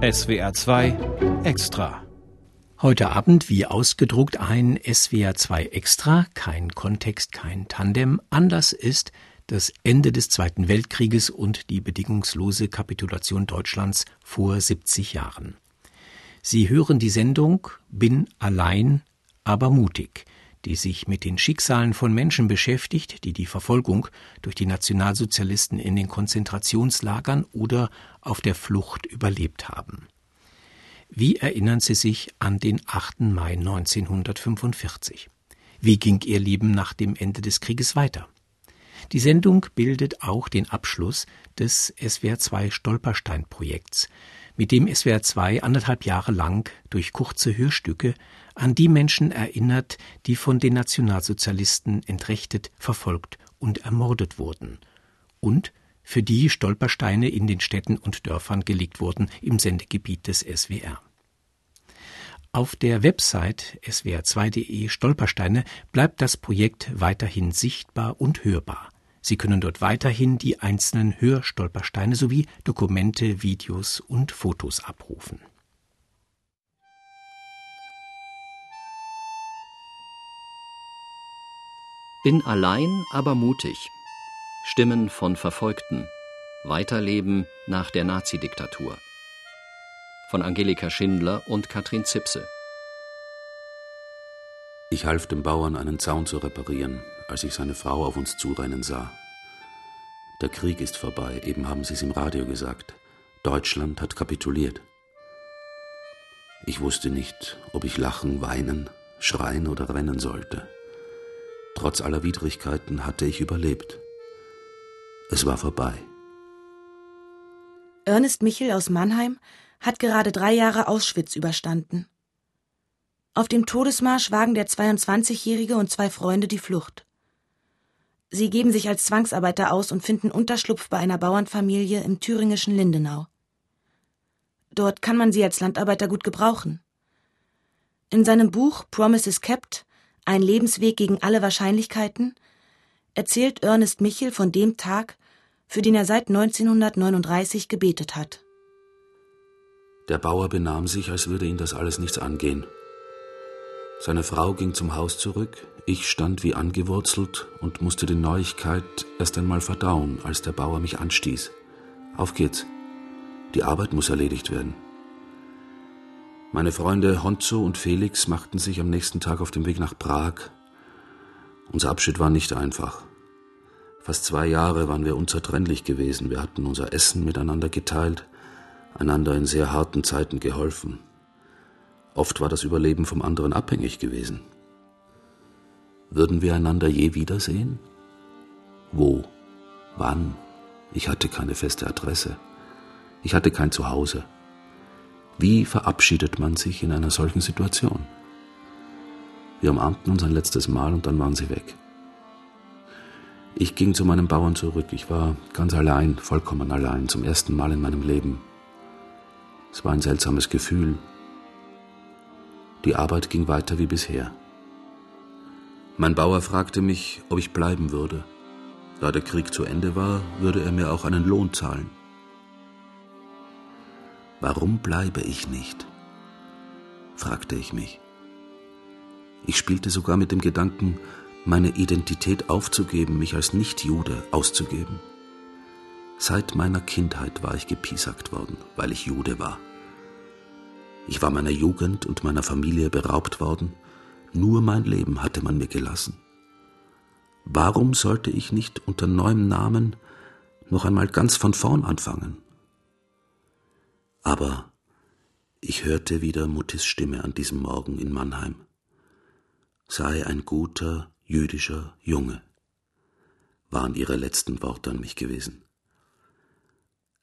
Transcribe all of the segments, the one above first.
SWR 2 Extra. Heute Abend wie ausgedruckt ein SWR 2 Extra, kein Kontext, kein Tandem. Anlass ist das Ende des Zweiten Weltkrieges und die bedingungslose Kapitulation Deutschlands vor 70 Jahren. Sie hören die Sendung Bin allein, aber mutig die sich mit den Schicksalen von Menschen beschäftigt, die die Verfolgung durch die Nationalsozialisten in den Konzentrationslagern oder auf der Flucht überlebt haben. Wie erinnern Sie sich an den 8. Mai 1945? Wie ging Ihr Leben nach dem Ende des Krieges weiter? Die Sendung bildet auch den Abschluss des SWR2 Stolperstein-Projekts, mit dem SWR2 anderthalb Jahre lang durch kurze Hörstücke an die Menschen erinnert, die von den Nationalsozialisten entrechtet, verfolgt und ermordet wurden und für die Stolpersteine in den Städten und Dörfern gelegt wurden im Sendegebiet des SWR. Auf der Website swr2.de Stolpersteine bleibt das Projekt weiterhin sichtbar und hörbar. Sie können dort weiterhin die einzelnen Hörstolpersteine sowie Dokumente, Videos und Fotos abrufen. Bin allein, aber mutig. Stimmen von Verfolgten. Weiterleben nach der Nazidiktatur. Von Angelika Schindler und Katrin Zipse. Ich half dem Bauern, einen Zaun zu reparieren, als ich seine Frau auf uns zurennen sah. Der Krieg ist vorbei, eben haben sie es im Radio gesagt. Deutschland hat kapituliert. Ich wusste nicht, ob ich lachen, weinen, schreien oder rennen sollte. Trotz aller Widrigkeiten hatte ich überlebt. Es war vorbei. Ernest Michel aus Mannheim hat gerade drei Jahre Auschwitz überstanden. Auf dem Todesmarsch wagen der 22-Jährige und zwei Freunde die Flucht. Sie geben sich als Zwangsarbeiter aus und finden Unterschlupf bei einer Bauernfamilie im thüringischen Lindenau. Dort kann man sie als Landarbeiter gut gebrauchen. In seinem Buch Promises Kept ein Lebensweg gegen alle Wahrscheinlichkeiten, erzählt Ernest Michel von dem Tag, für den er seit 1939 gebetet hat. Der Bauer benahm sich, als würde ihn das alles nichts angehen. Seine Frau ging zum Haus zurück, ich stand wie angewurzelt und musste die Neuigkeit erst einmal verdauen, als der Bauer mich anstieß. Auf geht's. Die Arbeit muss erledigt werden. Meine Freunde Honzo und Felix machten sich am nächsten Tag auf den Weg nach Prag. Unser Abschied war nicht einfach. Fast zwei Jahre waren wir unzertrennlich gewesen. Wir hatten unser Essen miteinander geteilt, einander in sehr harten Zeiten geholfen. Oft war das Überleben vom anderen abhängig gewesen. Würden wir einander je wiedersehen? Wo? Wann? Ich hatte keine feste Adresse. Ich hatte kein Zuhause. Wie verabschiedet man sich in einer solchen Situation? Wir umarmten uns ein letztes Mal und dann waren sie weg. Ich ging zu meinem Bauern zurück. Ich war ganz allein, vollkommen allein, zum ersten Mal in meinem Leben. Es war ein seltsames Gefühl. Die Arbeit ging weiter wie bisher. Mein Bauer fragte mich, ob ich bleiben würde. Da der Krieg zu Ende war, würde er mir auch einen Lohn zahlen. Warum bleibe ich nicht? fragte ich mich. Ich spielte sogar mit dem Gedanken, meine Identität aufzugeben, mich als Nichtjude auszugeben. Seit meiner Kindheit war ich gepiesackt worden, weil ich Jude war. Ich war meiner Jugend und meiner Familie beraubt worden, nur mein Leben hatte man mir gelassen. Warum sollte ich nicht unter neuem Namen noch einmal ganz von vorn anfangen? Aber ich hörte wieder Muttis Stimme an diesem Morgen in Mannheim. Sei ein guter jüdischer Junge, waren ihre letzten Worte an mich gewesen.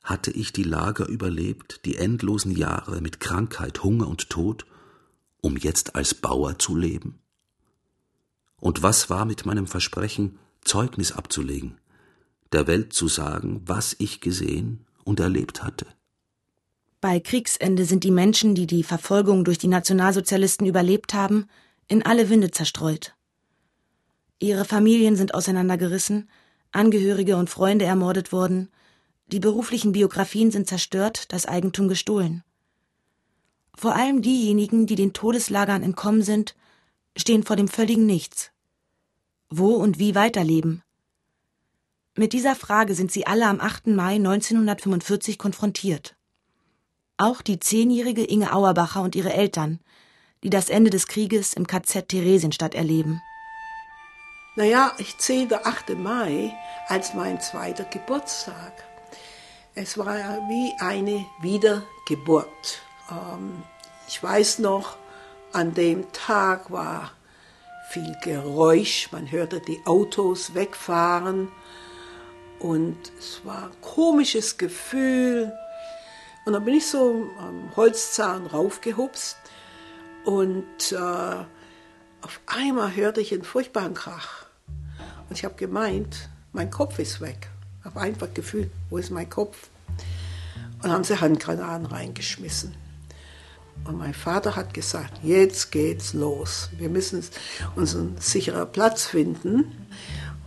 Hatte ich die Lager überlebt, die endlosen Jahre mit Krankheit, Hunger und Tod, um jetzt als Bauer zu leben? Und was war mit meinem Versprechen, Zeugnis abzulegen, der Welt zu sagen, was ich gesehen und erlebt hatte? Bei Kriegsende sind die Menschen, die die Verfolgung durch die Nationalsozialisten überlebt haben, in alle Winde zerstreut. Ihre Familien sind auseinandergerissen, Angehörige und Freunde ermordet worden, die beruflichen Biografien sind zerstört, das Eigentum gestohlen. Vor allem diejenigen, die den Todeslagern entkommen sind, stehen vor dem völligen Nichts. Wo und wie weiterleben? Mit dieser Frage sind sie alle am 8. Mai 1945 konfrontiert. Auch die zehnjährige Inge Auerbacher und ihre Eltern, die das Ende des Krieges im KZ Theresienstadt erleben. Naja, ich zähle der 8. Mai als mein zweiter Geburtstag. Es war wie eine Wiedergeburt. Ähm, ich weiß noch, an dem Tag war viel Geräusch, man hörte die Autos wegfahren und es war ein komisches Gefühl. Und dann bin ich so am Holzzahn raufgehupst und äh, auf einmal hörte ich einen furchtbaren Krach. Und ich habe gemeint, mein Kopf ist weg. Ich habe einfach gefühlt, wo ist mein Kopf? Und haben sie Handgranaten reingeschmissen. Und mein Vater hat gesagt, jetzt geht's los. Wir müssen uns einen sicheren Platz finden.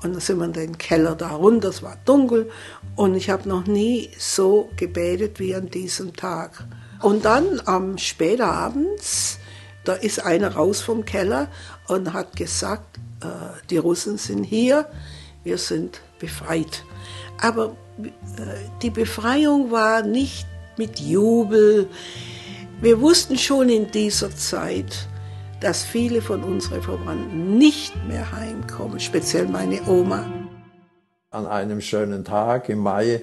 Und dann sind wir in den Keller da runter, es war dunkel. Und ich habe noch nie so gebetet wie an diesem Tag. Und dann am späten abends, da ist einer raus vom Keller und hat gesagt, äh, die Russen sind hier, wir sind befreit. Aber äh, die Befreiung war nicht mit Jubel. Wir wussten schon in dieser Zeit, dass viele von unseren Verwandten nicht mehr heimkommen, speziell meine Oma. An einem schönen Tag im Mai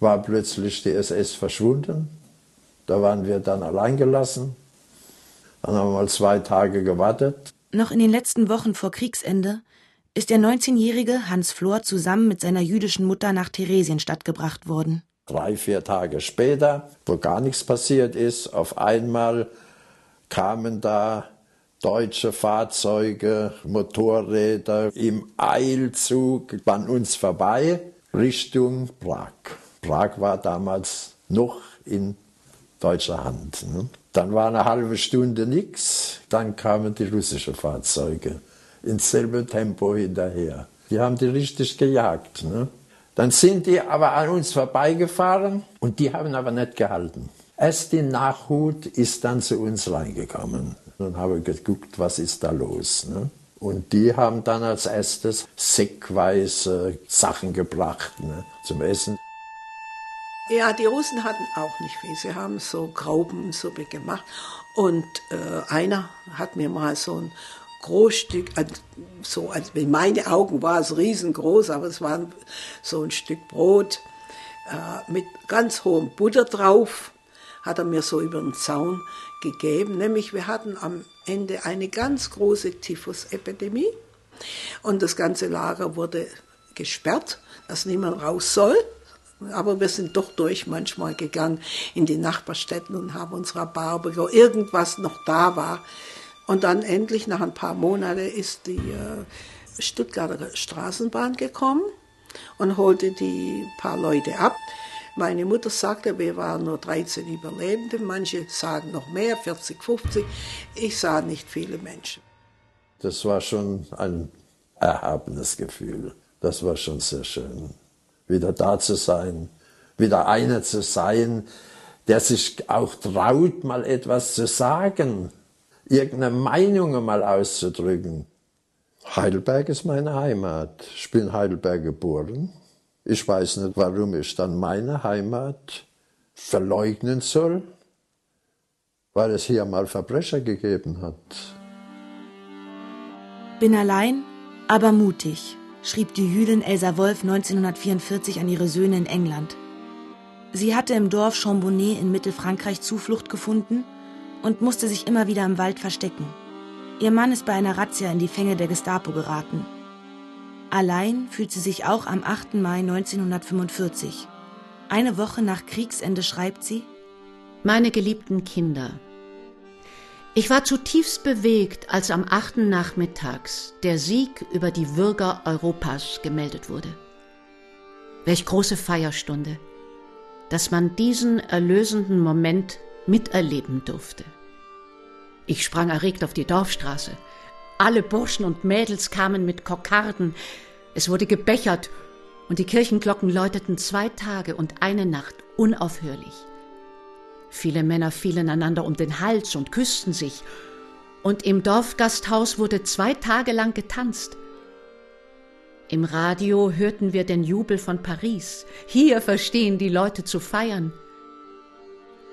war plötzlich die SS verschwunden. Da waren wir dann allein gelassen. Dann haben wir mal zwei Tage gewartet. Noch in den letzten Wochen vor Kriegsende ist der 19-jährige Hans Flor zusammen mit seiner jüdischen Mutter nach Theresienstadt gebracht worden. Drei, vier Tage später, wo gar nichts passiert ist, auf einmal kamen da deutsche Fahrzeuge, Motorräder im Eilzug an uns vorbei Richtung Prag. Prag war damals noch in deutscher Hand. Ne? Dann war eine halbe Stunde nichts, dann kamen die russischen Fahrzeuge ins selbe Tempo hinterher. Die haben die richtig gejagt. Ne? Dann sind die aber an uns vorbeigefahren und die haben aber nicht gehalten. Erst die Nachhut ist dann zu uns reingekommen. Dann habe ich geguckt, was ist da los. Ne? Und die haben dann als erstes säckweise Sachen gebracht ne, zum Essen. Ja, die Russen hatten auch nicht viel. Sie haben so Graubensuppe gemacht. Und äh, einer hat mir mal so ein Großstück, so als in meine Augen war es riesengroß, aber es war so ein Stück Brot äh, mit ganz hohem Butter drauf, hat er mir so über den Zaun gegeben. Nämlich wir hatten am Ende eine ganz große Typhusepidemie und das ganze Lager wurde gesperrt, dass niemand raus soll. Aber wir sind doch durch manchmal gegangen in die Nachbarstädten und haben uns Rhabarber, irgendwas noch da war, und dann endlich nach ein paar Monaten ist die äh, Stuttgarter Straßenbahn gekommen und holte die paar Leute ab. Meine Mutter sagte, wir waren nur 13 Überlebende, manche sagen noch mehr, 40, 50. Ich sah nicht viele Menschen. Das war schon ein erhabenes Gefühl. Das war schon sehr schön. Wieder da zu sein, wieder einer zu sein, der sich auch traut, mal etwas zu sagen irgendeine Meinung mal auszudrücken. Heidelberg ist meine Heimat. Ich bin in Heidelberg geboren. Ich weiß nicht, warum ich dann meine Heimat verleugnen soll, weil es hier mal Verbrecher gegeben hat. Bin allein, aber mutig, schrieb die Jüdin Elsa Wolf 1944 an ihre Söhne in England. Sie hatte im Dorf Chambonnet in Mittelfrankreich Zuflucht gefunden und musste sich immer wieder im Wald verstecken. Ihr Mann ist bei einer Razzia in die Fänge der Gestapo geraten. Allein fühlt sie sich auch am 8. Mai 1945. Eine Woche nach Kriegsende schreibt sie Meine geliebten Kinder, ich war zutiefst bewegt, als am 8. Nachmittags der Sieg über die Bürger Europas gemeldet wurde. Welch große Feierstunde, dass man diesen erlösenden Moment miterleben durfte. Ich sprang erregt auf die Dorfstraße. Alle Burschen und Mädels kamen mit Kokarden. Es wurde gebechert und die Kirchenglocken läuteten zwei Tage und eine Nacht unaufhörlich. Viele Männer fielen einander um den Hals und küssten sich. Und im Dorfgasthaus wurde zwei Tage lang getanzt. Im Radio hörten wir den Jubel von Paris. Hier verstehen die Leute zu feiern.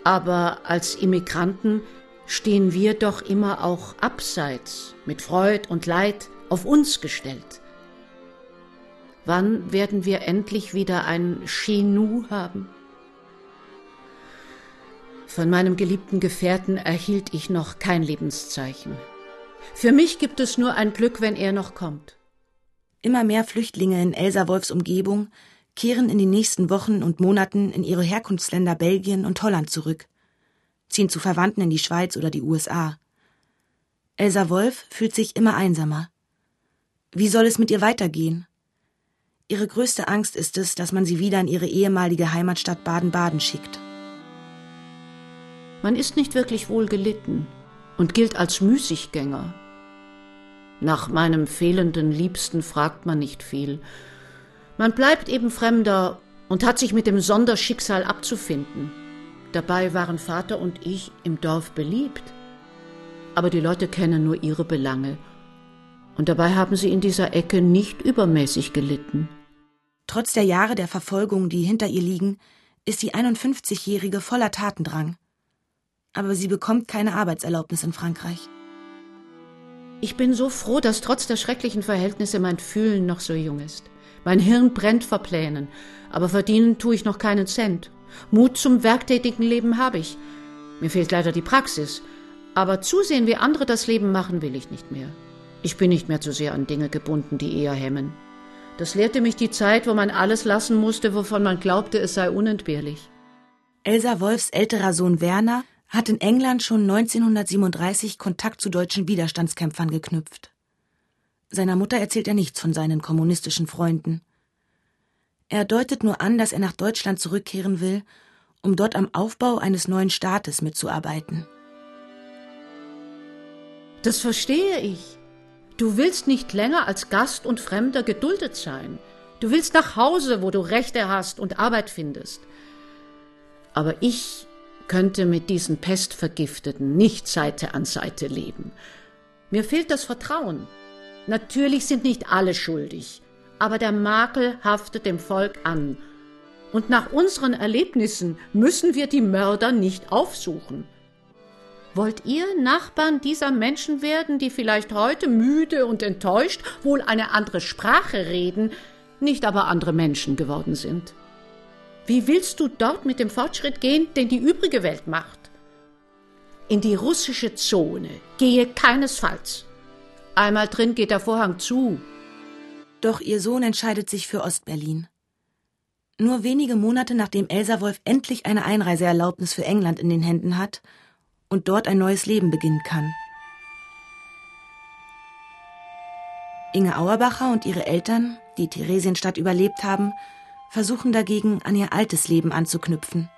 Aber als Immigranten stehen wir doch immer auch abseits, mit Freud und Leid auf uns gestellt. Wann werden wir endlich wieder ein Chenou haben? Von meinem geliebten Gefährten erhielt ich noch kein Lebenszeichen. Für mich gibt es nur ein Glück, wenn er noch kommt. Immer mehr Flüchtlinge in Elsa Wolfs Umgebung kehren in den nächsten Wochen und Monaten in ihre Herkunftsländer Belgien und Holland zurück, ziehen zu Verwandten in die Schweiz oder die USA. Elsa Wolf fühlt sich immer einsamer. Wie soll es mit ihr weitergehen? Ihre größte Angst ist es, dass man sie wieder in ihre ehemalige Heimatstadt Baden-Baden schickt. Man ist nicht wirklich wohl gelitten und gilt als Müßiggänger. Nach meinem fehlenden Liebsten fragt man nicht viel. Man bleibt eben Fremder und hat sich mit dem Sonderschicksal abzufinden. Dabei waren Vater und ich im Dorf beliebt. Aber die Leute kennen nur ihre Belange. Und dabei haben sie in dieser Ecke nicht übermäßig gelitten. Trotz der Jahre der Verfolgung, die hinter ihr liegen, ist die 51-Jährige voller Tatendrang. Aber sie bekommt keine Arbeitserlaubnis in Frankreich. Ich bin so froh, dass trotz der schrecklichen Verhältnisse mein Fühlen noch so jung ist. Mein Hirn brennt vor Plänen, aber verdienen tue ich noch keinen Cent. Mut zum werktätigen Leben habe ich. Mir fehlt leider die Praxis, aber zusehen, wie andere das Leben machen, will ich nicht mehr. Ich bin nicht mehr zu sehr an Dinge gebunden, die eher hemmen. Das lehrte mich die Zeit, wo man alles lassen musste, wovon man glaubte, es sei unentbehrlich. Elsa Wolfs älterer Sohn Werner hat in England schon 1937 Kontakt zu deutschen Widerstandskämpfern geknüpft. Seiner Mutter erzählt er nichts von seinen kommunistischen Freunden. Er deutet nur an, dass er nach Deutschland zurückkehren will, um dort am Aufbau eines neuen Staates mitzuarbeiten. Das verstehe ich. Du willst nicht länger als Gast und Fremder geduldet sein. Du willst nach Hause, wo du Rechte hast und Arbeit findest. Aber ich könnte mit diesen Pestvergifteten nicht Seite an Seite leben. Mir fehlt das Vertrauen. Natürlich sind nicht alle schuldig, aber der Makel haftet dem Volk an. Und nach unseren Erlebnissen müssen wir die Mörder nicht aufsuchen. Wollt ihr Nachbarn dieser Menschen werden, die vielleicht heute müde und enttäuscht wohl eine andere Sprache reden, nicht aber andere Menschen geworden sind? Wie willst du dort mit dem Fortschritt gehen, den die übrige Welt macht? In die russische Zone gehe keinesfalls. Einmal drin geht der Vorhang zu. Doch ihr Sohn entscheidet sich für Ostberlin. Nur wenige Monate nachdem Elsa Wolf endlich eine Einreiseerlaubnis für England in den Händen hat und dort ein neues Leben beginnen kann. Inge Auerbacher und ihre Eltern, die Theresienstadt überlebt haben, versuchen dagegen an ihr altes Leben anzuknüpfen.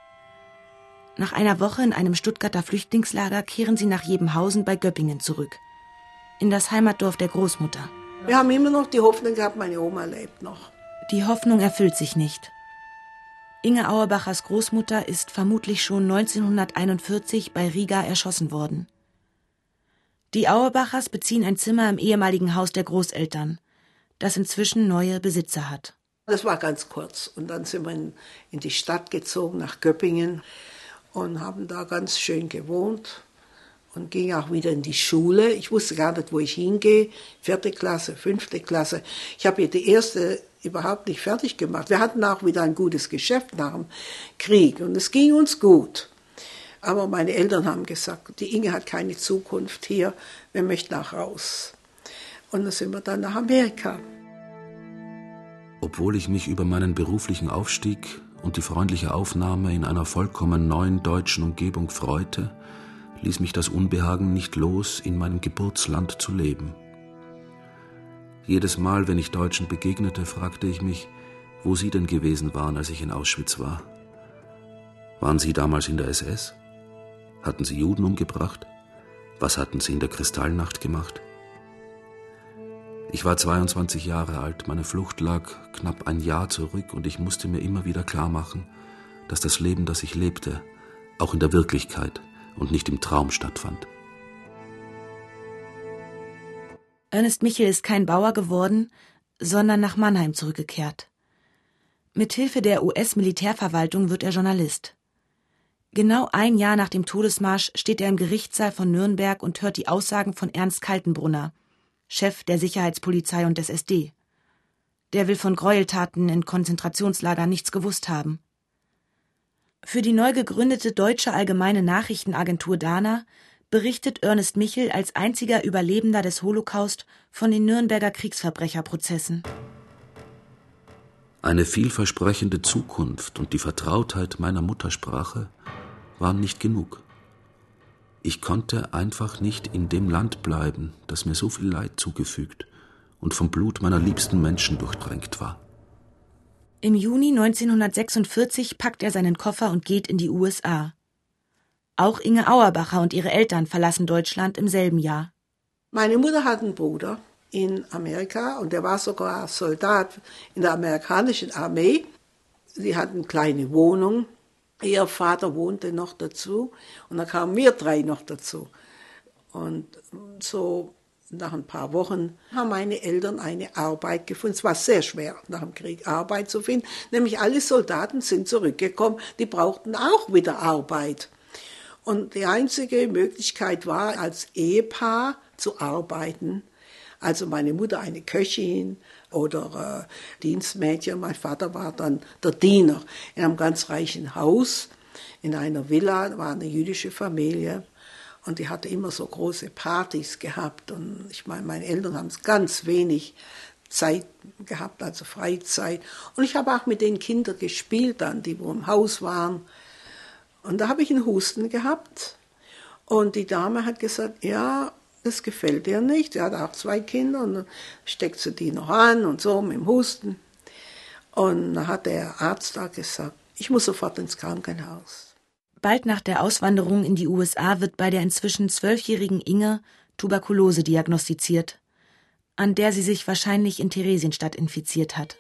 Nach einer Woche in einem Stuttgarter Flüchtlingslager kehren sie nach Jebenhausen bei Göppingen zurück, in das Heimatdorf der Großmutter. Wir haben immer noch die Hoffnung gehabt, meine Oma lebt noch. Die Hoffnung erfüllt sich nicht. Inge Auerbachers Großmutter ist vermutlich schon 1941 bei Riga erschossen worden. Die Auerbachers beziehen ein Zimmer im ehemaligen Haus der Großeltern, das inzwischen neue Besitzer hat. Das war ganz kurz. Und dann sind wir in, in die Stadt gezogen, nach Göppingen, und haben da ganz schön gewohnt und ging auch wieder in die Schule. Ich wusste gar nicht, wo ich hingehe. Vierte Klasse, fünfte Klasse. Ich habe die erste überhaupt nicht fertig gemacht. Wir hatten auch wieder ein gutes Geschäft nach dem Krieg und es ging uns gut. Aber meine Eltern haben gesagt, die Inge hat keine Zukunft hier, wir möchten auch raus. Und dann sind wir dann nach Amerika. Obwohl ich mich über meinen beruflichen Aufstieg und die freundliche Aufnahme in einer vollkommen neuen deutschen Umgebung freute, ließ mich das Unbehagen nicht los, in meinem Geburtsland zu leben. Jedes Mal, wenn ich Deutschen begegnete, fragte ich mich, wo sie denn gewesen waren, als ich in Auschwitz war. Waren sie damals in der SS? Hatten sie Juden umgebracht? Was hatten sie in der Kristallnacht gemacht? Ich war 22 Jahre alt, meine Flucht lag knapp ein Jahr zurück und ich musste mir immer wieder klar machen, dass das Leben, das ich lebte, auch in der Wirklichkeit und nicht im Traum stattfand. Ernest Michel ist kein Bauer geworden, sondern nach Mannheim zurückgekehrt. Mithilfe der US-Militärverwaltung wird er Journalist. Genau ein Jahr nach dem Todesmarsch steht er im Gerichtssaal von Nürnberg und hört die Aussagen von Ernst Kaltenbrunner, Chef der Sicherheitspolizei und des SD. Der will von Gräueltaten in Konzentrationslagern nichts gewusst haben. Für die neu gegründete Deutsche Allgemeine Nachrichtenagentur Dana berichtet Ernest Michel als einziger Überlebender des Holocaust von den Nürnberger Kriegsverbrecherprozessen. Eine vielversprechende Zukunft und die Vertrautheit meiner Muttersprache waren nicht genug. Ich konnte einfach nicht in dem Land bleiben, das mir so viel Leid zugefügt und vom Blut meiner liebsten Menschen durchdrängt war. Im Juni 1946 packt er seinen Koffer und geht in die USA. Auch Inge Auerbacher und ihre Eltern verlassen Deutschland im selben Jahr. Meine Mutter hat einen Bruder in Amerika und der war sogar Soldat in der amerikanischen Armee. Sie hatten eine kleine Wohnung Ihr Vater wohnte noch dazu und dann kamen wir drei noch dazu. Und so nach ein paar Wochen haben meine Eltern eine Arbeit gefunden. Es war sehr schwer, nach dem Krieg Arbeit zu finden. Nämlich alle Soldaten sind zurückgekommen, die brauchten auch wieder Arbeit. Und die einzige Möglichkeit war, als Ehepaar zu arbeiten. Also meine Mutter eine Köchin, oder äh, Dienstmädchen. Mein Vater war dann der Diener in einem ganz reichen Haus, in einer Villa, war eine jüdische Familie. Und die hatte immer so große Partys gehabt. Und ich meine, meine Eltern haben ganz wenig Zeit gehabt, also Freizeit. Und ich habe auch mit den Kindern gespielt dann, die wo im Haus waren. Und da habe ich einen Husten gehabt. Und die Dame hat gesagt, ja, das gefällt ihr nicht. Sie hat auch zwei Kinder und dann steckt sie die noch an und so mit dem Husten. Und dann hat der Arzt da gesagt, ich muss sofort ins Krankenhaus. Bald nach der Auswanderung in die USA wird bei der inzwischen zwölfjährigen Inge Tuberkulose diagnostiziert, an der sie sich wahrscheinlich in Theresienstadt infiziert hat.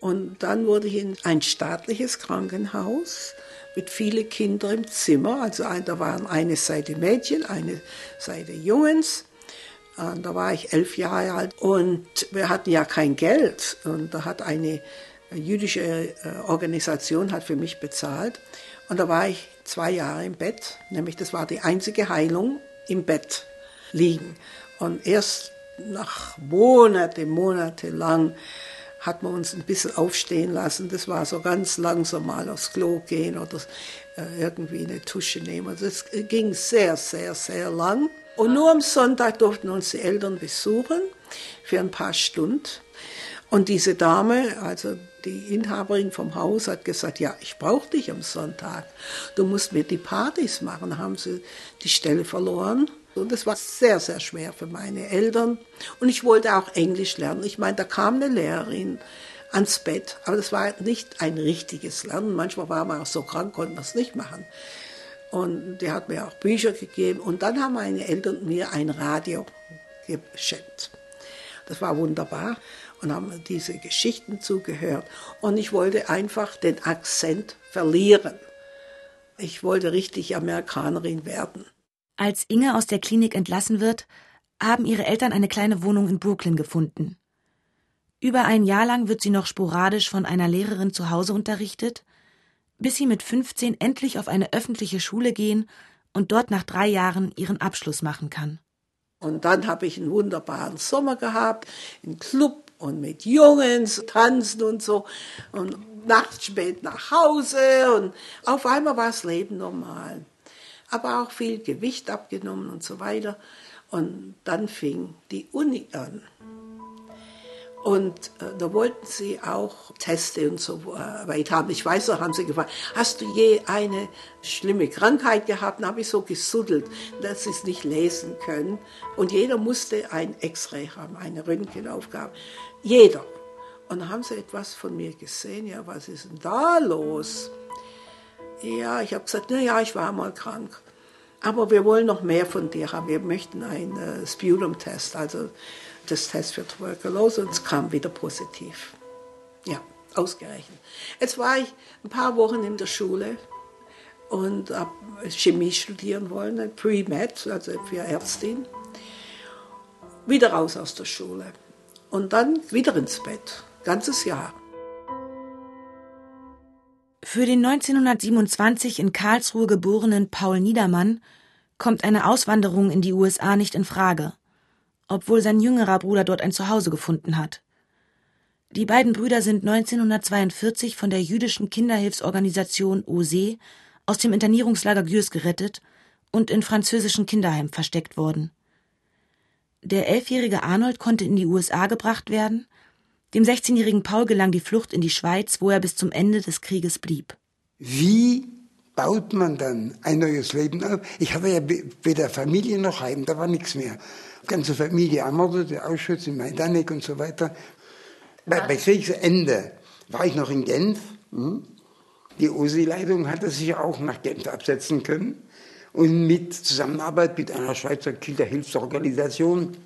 Und dann wurde ich in ein staatliches Krankenhaus mit vielen Kindern im Zimmer. Also da waren eine Seite Mädchen, eine Seite Jungs. Und da war ich elf Jahre alt und wir hatten ja kein Geld. Und da hat eine jüdische äh, Organisation hat für mich bezahlt. Und da war ich zwei Jahre im Bett, nämlich das war die einzige Heilung im Bett liegen. Und erst nach Monate, lang hat man uns ein bisschen aufstehen lassen. Das war so ganz langsam mal aufs Klo gehen oder äh, irgendwie eine Tusche nehmen. Also das ging sehr, sehr, sehr lang. Und nur am Sonntag durften uns die Eltern besuchen für ein paar Stunden. Und diese Dame, also die Inhaberin vom Haus, hat gesagt, ja, ich brauche dich am Sonntag. Du musst mir die Partys machen. Da haben sie die Stelle verloren. Und das war sehr, sehr schwer für meine Eltern. Und ich wollte auch Englisch lernen. Ich meine, da kam eine Lehrerin ans Bett, aber das war nicht ein richtiges Lernen. Manchmal war man auch so krank, konnte man es nicht machen. Und die hat mir auch Bücher gegeben. Und dann haben meine Eltern mir ein Radio geschenkt. Das war wunderbar und haben diese Geschichten zugehört. Und ich wollte einfach den Akzent verlieren. Ich wollte richtig Amerikanerin werden. Als Inge aus der Klinik entlassen wird, haben ihre Eltern eine kleine Wohnung in Brooklyn gefunden. Über ein Jahr lang wird sie noch sporadisch von einer Lehrerin zu Hause unterrichtet, bis sie mit 15 endlich auf eine öffentliche Schule gehen und dort nach drei Jahren ihren Abschluss machen kann. Und dann habe ich einen wunderbaren Sommer gehabt, im Club und mit Jungs tanzen und so und nachts spät nach Hause und auf einmal war das Leben normal aber auch viel Gewicht abgenommen und so weiter. Und dann fing die Uni an. Und äh, da wollten sie auch Teste und so äh, weit haben. Ich weiß noch, haben sie gefragt, hast du je eine schlimme Krankheit gehabt? Dann habe ich so gesuddelt, dass sie es nicht lesen können. Und jeder musste ein X-Ray haben, eine Röntgenaufgabe. Jeder. Und haben sie etwas von mir gesehen. Ja, was ist denn da los? Ja, ich habe gesagt, na ja, ich war mal krank. Aber wir wollen noch mehr von dir haben. Wir möchten einen äh, Sputum-Test, also das Test für Tuberkulose, und es kam wieder positiv. Ja, ausgerechnet. Jetzt war ich ein paar Wochen in der Schule und habe Chemie studieren wollen, Pre-Med, also für Ärztin. Wieder raus aus der Schule und dann wieder ins Bett, ganzes Jahr. Für den 1927 in Karlsruhe geborenen Paul Niedermann kommt eine Auswanderung in die USA nicht in Frage, obwohl sein jüngerer Bruder dort ein Zuhause gefunden hat. Die beiden Brüder sind 1942 von der jüdischen Kinderhilfsorganisation OSE aus dem Internierungslager Gürs gerettet und in französischen Kinderheimen versteckt worden. Der elfjährige Arnold konnte in die USA gebracht werden dem 16-jährigen Paul gelang die Flucht in die Schweiz, wo er bis zum Ende des Krieges blieb. Wie baut man dann ein neues Leben auf? Ich hatte ja weder Familie noch Heim, da war nichts mehr. Die ganze Familie ermordet, der Auschwitz in Majdanek und so weiter. Bei, bei Kriegsende war ich noch in Genf. Hm? Die OSI-Leitung hatte sich auch nach Genf absetzen können. Und mit Zusammenarbeit mit einer Schweizer Kinderhilfsorganisation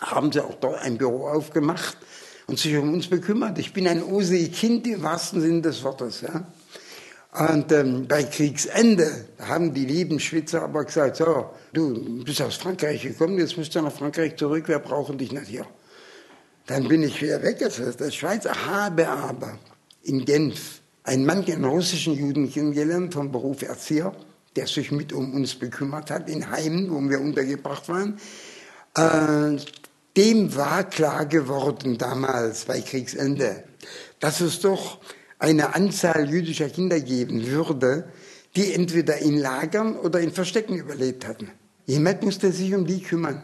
haben sie auch dort ein Büro aufgemacht und sich um uns bekümmert. Ich bin ein OSE-Kind im wahrsten Sinne des Wortes. Ja. Und ähm, bei Kriegsende haben die lieben Schwitzer aber gesagt, so, du bist aus Frankreich gekommen, jetzt musst du nach Frankreich zurück, wir brauchen dich nicht hier. Dann bin ich wieder weg aus der Schweiz, habe aber in Genf einen Mann, einen russischen Juden kennengelernt, vom Beruf Erzieher, der sich mit um uns bekümmert hat, in Heimen, wo wir untergebracht waren. Äh, dem war klar geworden damals bei Kriegsende, dass es doch eine Anzahl jüdischer Kinder geben würde, die entweder in Lagern oder in Verstecken überlebt hatten. Jemand musste sich um die kümmern.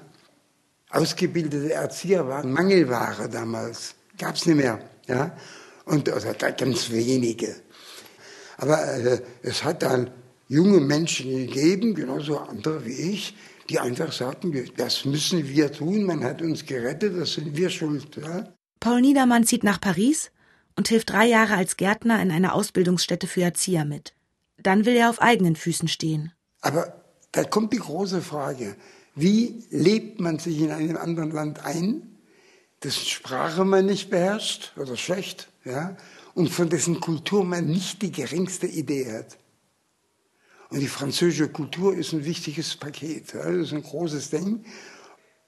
Ausgebildete Erzieher waren Mangelware damals, gab es nicht mehr. Ja? Und also ganz wenige. Aber äh, es hat dann junge Menschen gegeben, genauso andere wie ich, die einfach sagten, das müssen wir tun, man hat uns gerettet, das sind wir schuld. Ja? Paul Niedermann zieht nach Paris und hilft drei Jahre als Gärtner in einer Ausbildungsstätte für Erzieher mit. Dann will er auf eigenen Füßen stehen. Aber da kommt die große Frage, wie lebt man sich in einem anderen Land ein, dessen Sprache man nicht beherrscht oder schlecht, ja, und von dessen Kultur man nicht die geringste Idee hat. Und die französische Kultur ist ein wichtiges Paket. Das ist ein großes Ding.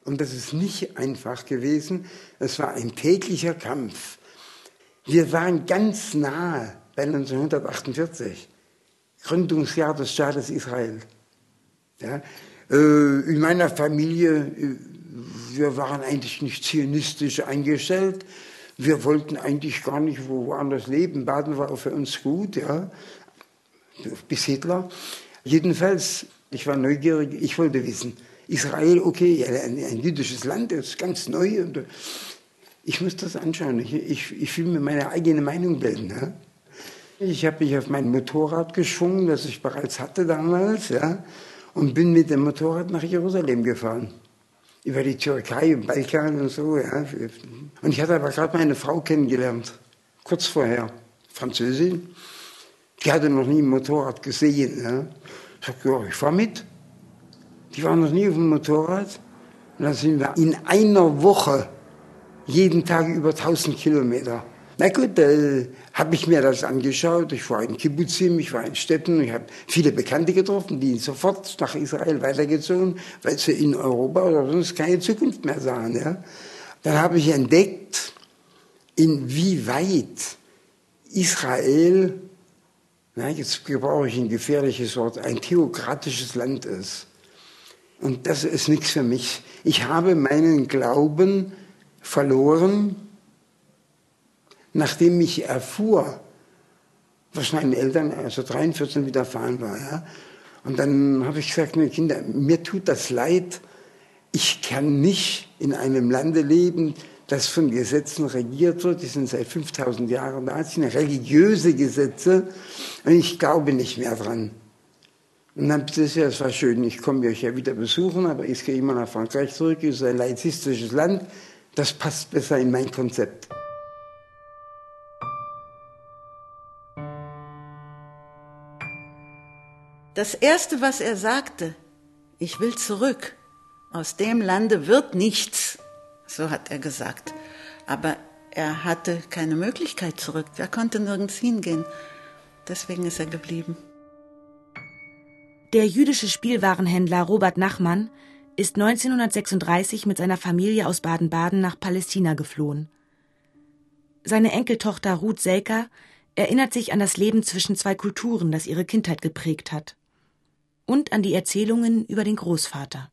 Und das ist nicht einfach gewesen. Es war ein täglicher Kampf. Wir waren ganz nahe bei 1948, Gründungsjahr des Staates Israel. Ja, äh, in meiner Familie, äh, wir waren eigentlich nicht zionistisch eingestellt. Wir wollten eigentlich gar nicht woanders leben. Baden war für uns gut. Ja bis Hitler. Jedenfalls, ich war neugierig, ich wollte wissen, Israel, okay, ein, ein jüdisches Land, das ist ganz neu. Und ich muss das anschauen. Ich, ich, ich will mir meine eigene Meinung bilden. Ja? Ich habe mich auf mein Motorrad geschwungen, das ich bereits hatte damals, ja, und bin mit dem Motorrad nach Jerusalem gefahren. Über die Türkei, und Balkan und so. Ja. Und ich hatte aber gerade meine Frau kennengelernt, kurz vorher, Französin. Die hatte noch nie ein Motorrad gesehen. Ja. Ich sagte, ja, ich fahre mit. Die waren noch nie auf dem Motorrad. Und dann sind wir in einer Woche jeden Tag über 1000 Kilometer. Na gut, da habe ich mir das angeschaut. Ich war in Kibbutzim, ich war in Städten, ich habe viele Bekannte getroffen, die sofort nach Israel weitergezogen, weil sie in Europa oder sonst keine Zukunft mehr sahen. Ja. Dann habe ich entdeckt, inwieweit Israel na, jetzt gebrauche ich ein gefährliches Wort, ein theokratisches Land ist. Und das ist nichts für mich. Ich habe meinen Glauben verloren, nachdem ich erfuhr, was meinen Eltern also 43 widerfahren war. Ja? Und dann habe ich gesagt, meine Kinder, mir tut das leid. Ich kann nicht in einem Lande leben, das von Gesetzen regiert wird. Die sind seit 5000 Jahren da. Das sind religiöse Gesetze. Und ich glaube nicht mehr dran. Und dann, das, ja, das war schön, ich komme euch ja wieder besuchen, aber ich gehe immer nach Frankreich zurück. Es ist ein laizistisches Land. Das passt besser in mein Konzept. Das Erste, was er sagte, ich will zurück. Aus dem Lande wird nichts. So hat er gesagt. Aber er hatte keine Möglichkeit zurück. Er konnte nirgends hingehen. Deswegen ist er geblieben. Der jüdische Spielwarenhändler Robert Nachmann ist 1936 mit seiner Familie aus Baden-Baden nach Palästina geflohen. Seine Enkeltochter Ruth Selker erinnert sich an das Leben zwischen zwei Kulturen, das ihre Kindheit geprägt hat. Und an die Erzählungen über den Großvater.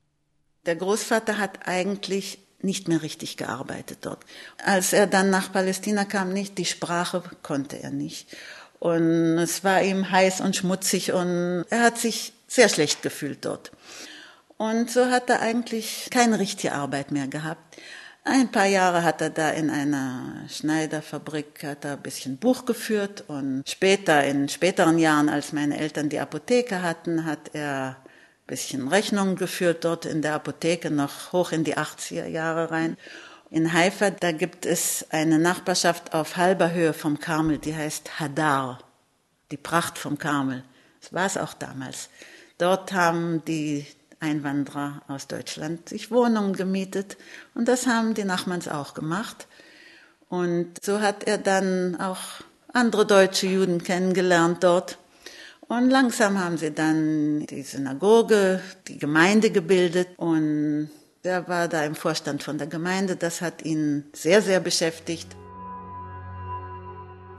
Der Großvater hat eigentlich nicht mehr richtig gearbeitet dort. Als er dann nach Palästina kam, nicht, die Sprache konnte er nicht. Und es war ihm heiß und schmutzig und er hat sich sehr schlecht gefühlt dort. Und so hat er eigentlich keine richtige Arbeit mehr gehabt. Ein paar Jahre hat er da in einer Schneiderfabrik hat er ein bisschen Buch geführt und später, in späteren Jahren, als meine Eltern die Apotheke hatten, hat er bisschen Rechnungen geführt dort in der Apotheke noch hoch in die 80er Jahre rein. In Haifa, da gibt es eine Nachbarschaft auf halber Höhe vom Karmel, die heißt Hadar, die Pracht vom Karmel. Das war es auch damals. Dort haben die Einwanderer aus Deutschland sich Wohnungen gemietet und das haben die Nachmanns auch gemacht. Und so hat er dann auch andere deutsche Juden kennengelernt dort. Und langsam haben sie dann die Synagoge, die Gemeinde gebildet und er war da im Vorstand von der Gemeinde. Das hat ihn sehr, sehr beschäftigt.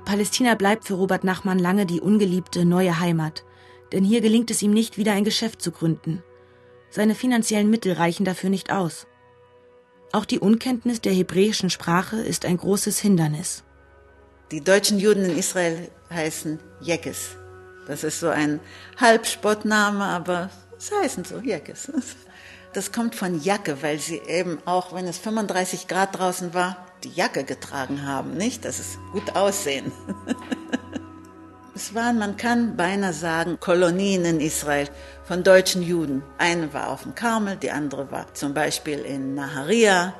Palästina bleibt für Robert Nachmann lange die ungeliebte neue Heimat. Denn hier gelingt es ihm nicht, wieder ein Geschäft zu gründen. Seine finanziellen Mittel reichen dafür nicht aus. Auch die Unkenntnis der hebräischen Sprache ist ein großes Hindernis. Die deutschen Juden in Israel heißen Jekes. Das ist so ein Halbspottname, aber es heißen so Jekes. Das kommt von Jacke, weil sie eben auch, wenn es 35 Grad draußen war, die Jacke getragen haben, nicht? Das ist gut aussehen. Es waren, man kann beinahe sagen, Kolonien in Israel von deutschen Juden. Eine war auf dem Karmel, die andere war zum Beispiel in Naharia,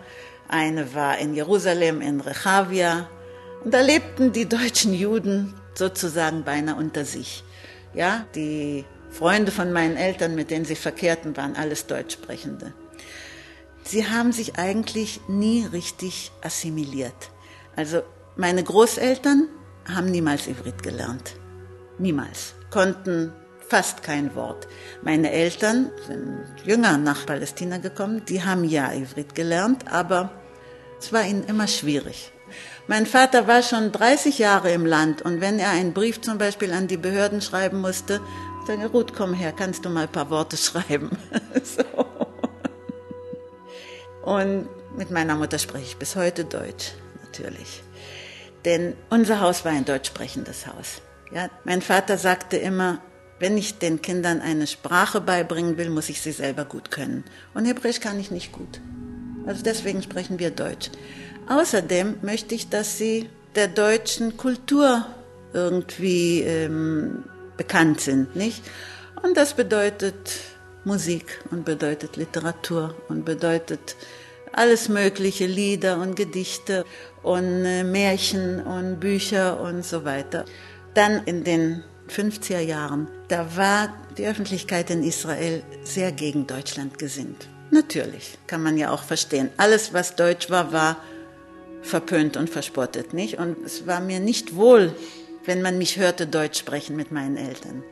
eine war in Jerusalem, in Rechavia. Und da lebten die deutschen Juden sozusagen beinahe unter sich. Ja, die Freunde von meinen Eltern, mit denen sie verkehrten, waren alles Deutschsprechende. Sie haben sich eigentlich nie richtig assimiliert. Also meine Großeltern haben niemals Ivrit gelernt. Niemals. Konnten fast kein Wort. Meine Eltern sind jünger nach Palästina gekommen, die haben ja Ivrit gelernt, aber es war ihnen immer schwierig. Mein Vater war schon 30 Jahre im Land und wenn er einen Brief zum Beispiel an die Behörden schreiben musste, sagte er, Ruth, komm her, kannst du mal ein paar Worte schreiben. so. Und mit meiner Mutter spreche ich bis heute Deutsch, natürlich. Denn unser Haus war ein deutsch sprechendes Haus. Ja, mein Vater sagte immer, wenn ich den Kindern eine Sprache beibringen will, muss ich sie selber gut können. Und Hebräisch kann ich nicht gut. Also deswegen sprechen wir Deutsch. Außerdem möchte ich, dass sie der deutschen Kultur irgendwie ähm, bekannt sind, nicht? Und das bedeutet Musik und bedeutet Literatur und bedeutet alles mögliche, Lieder und Gedichte und äh, Märchen und Bücher und so weiter. Dann in den 50er Jahren, da war die Öffentlichkeit in Israel sehr gegen Deutschland gesinnt. Natürlich, kann man ja auch verstehen. Alles, was deutsch war, war verpönt und verspottet, nicht? Und es war mir nicht wohl, wenn man mich hörte Deutsch sprechen mit meinen Eltern.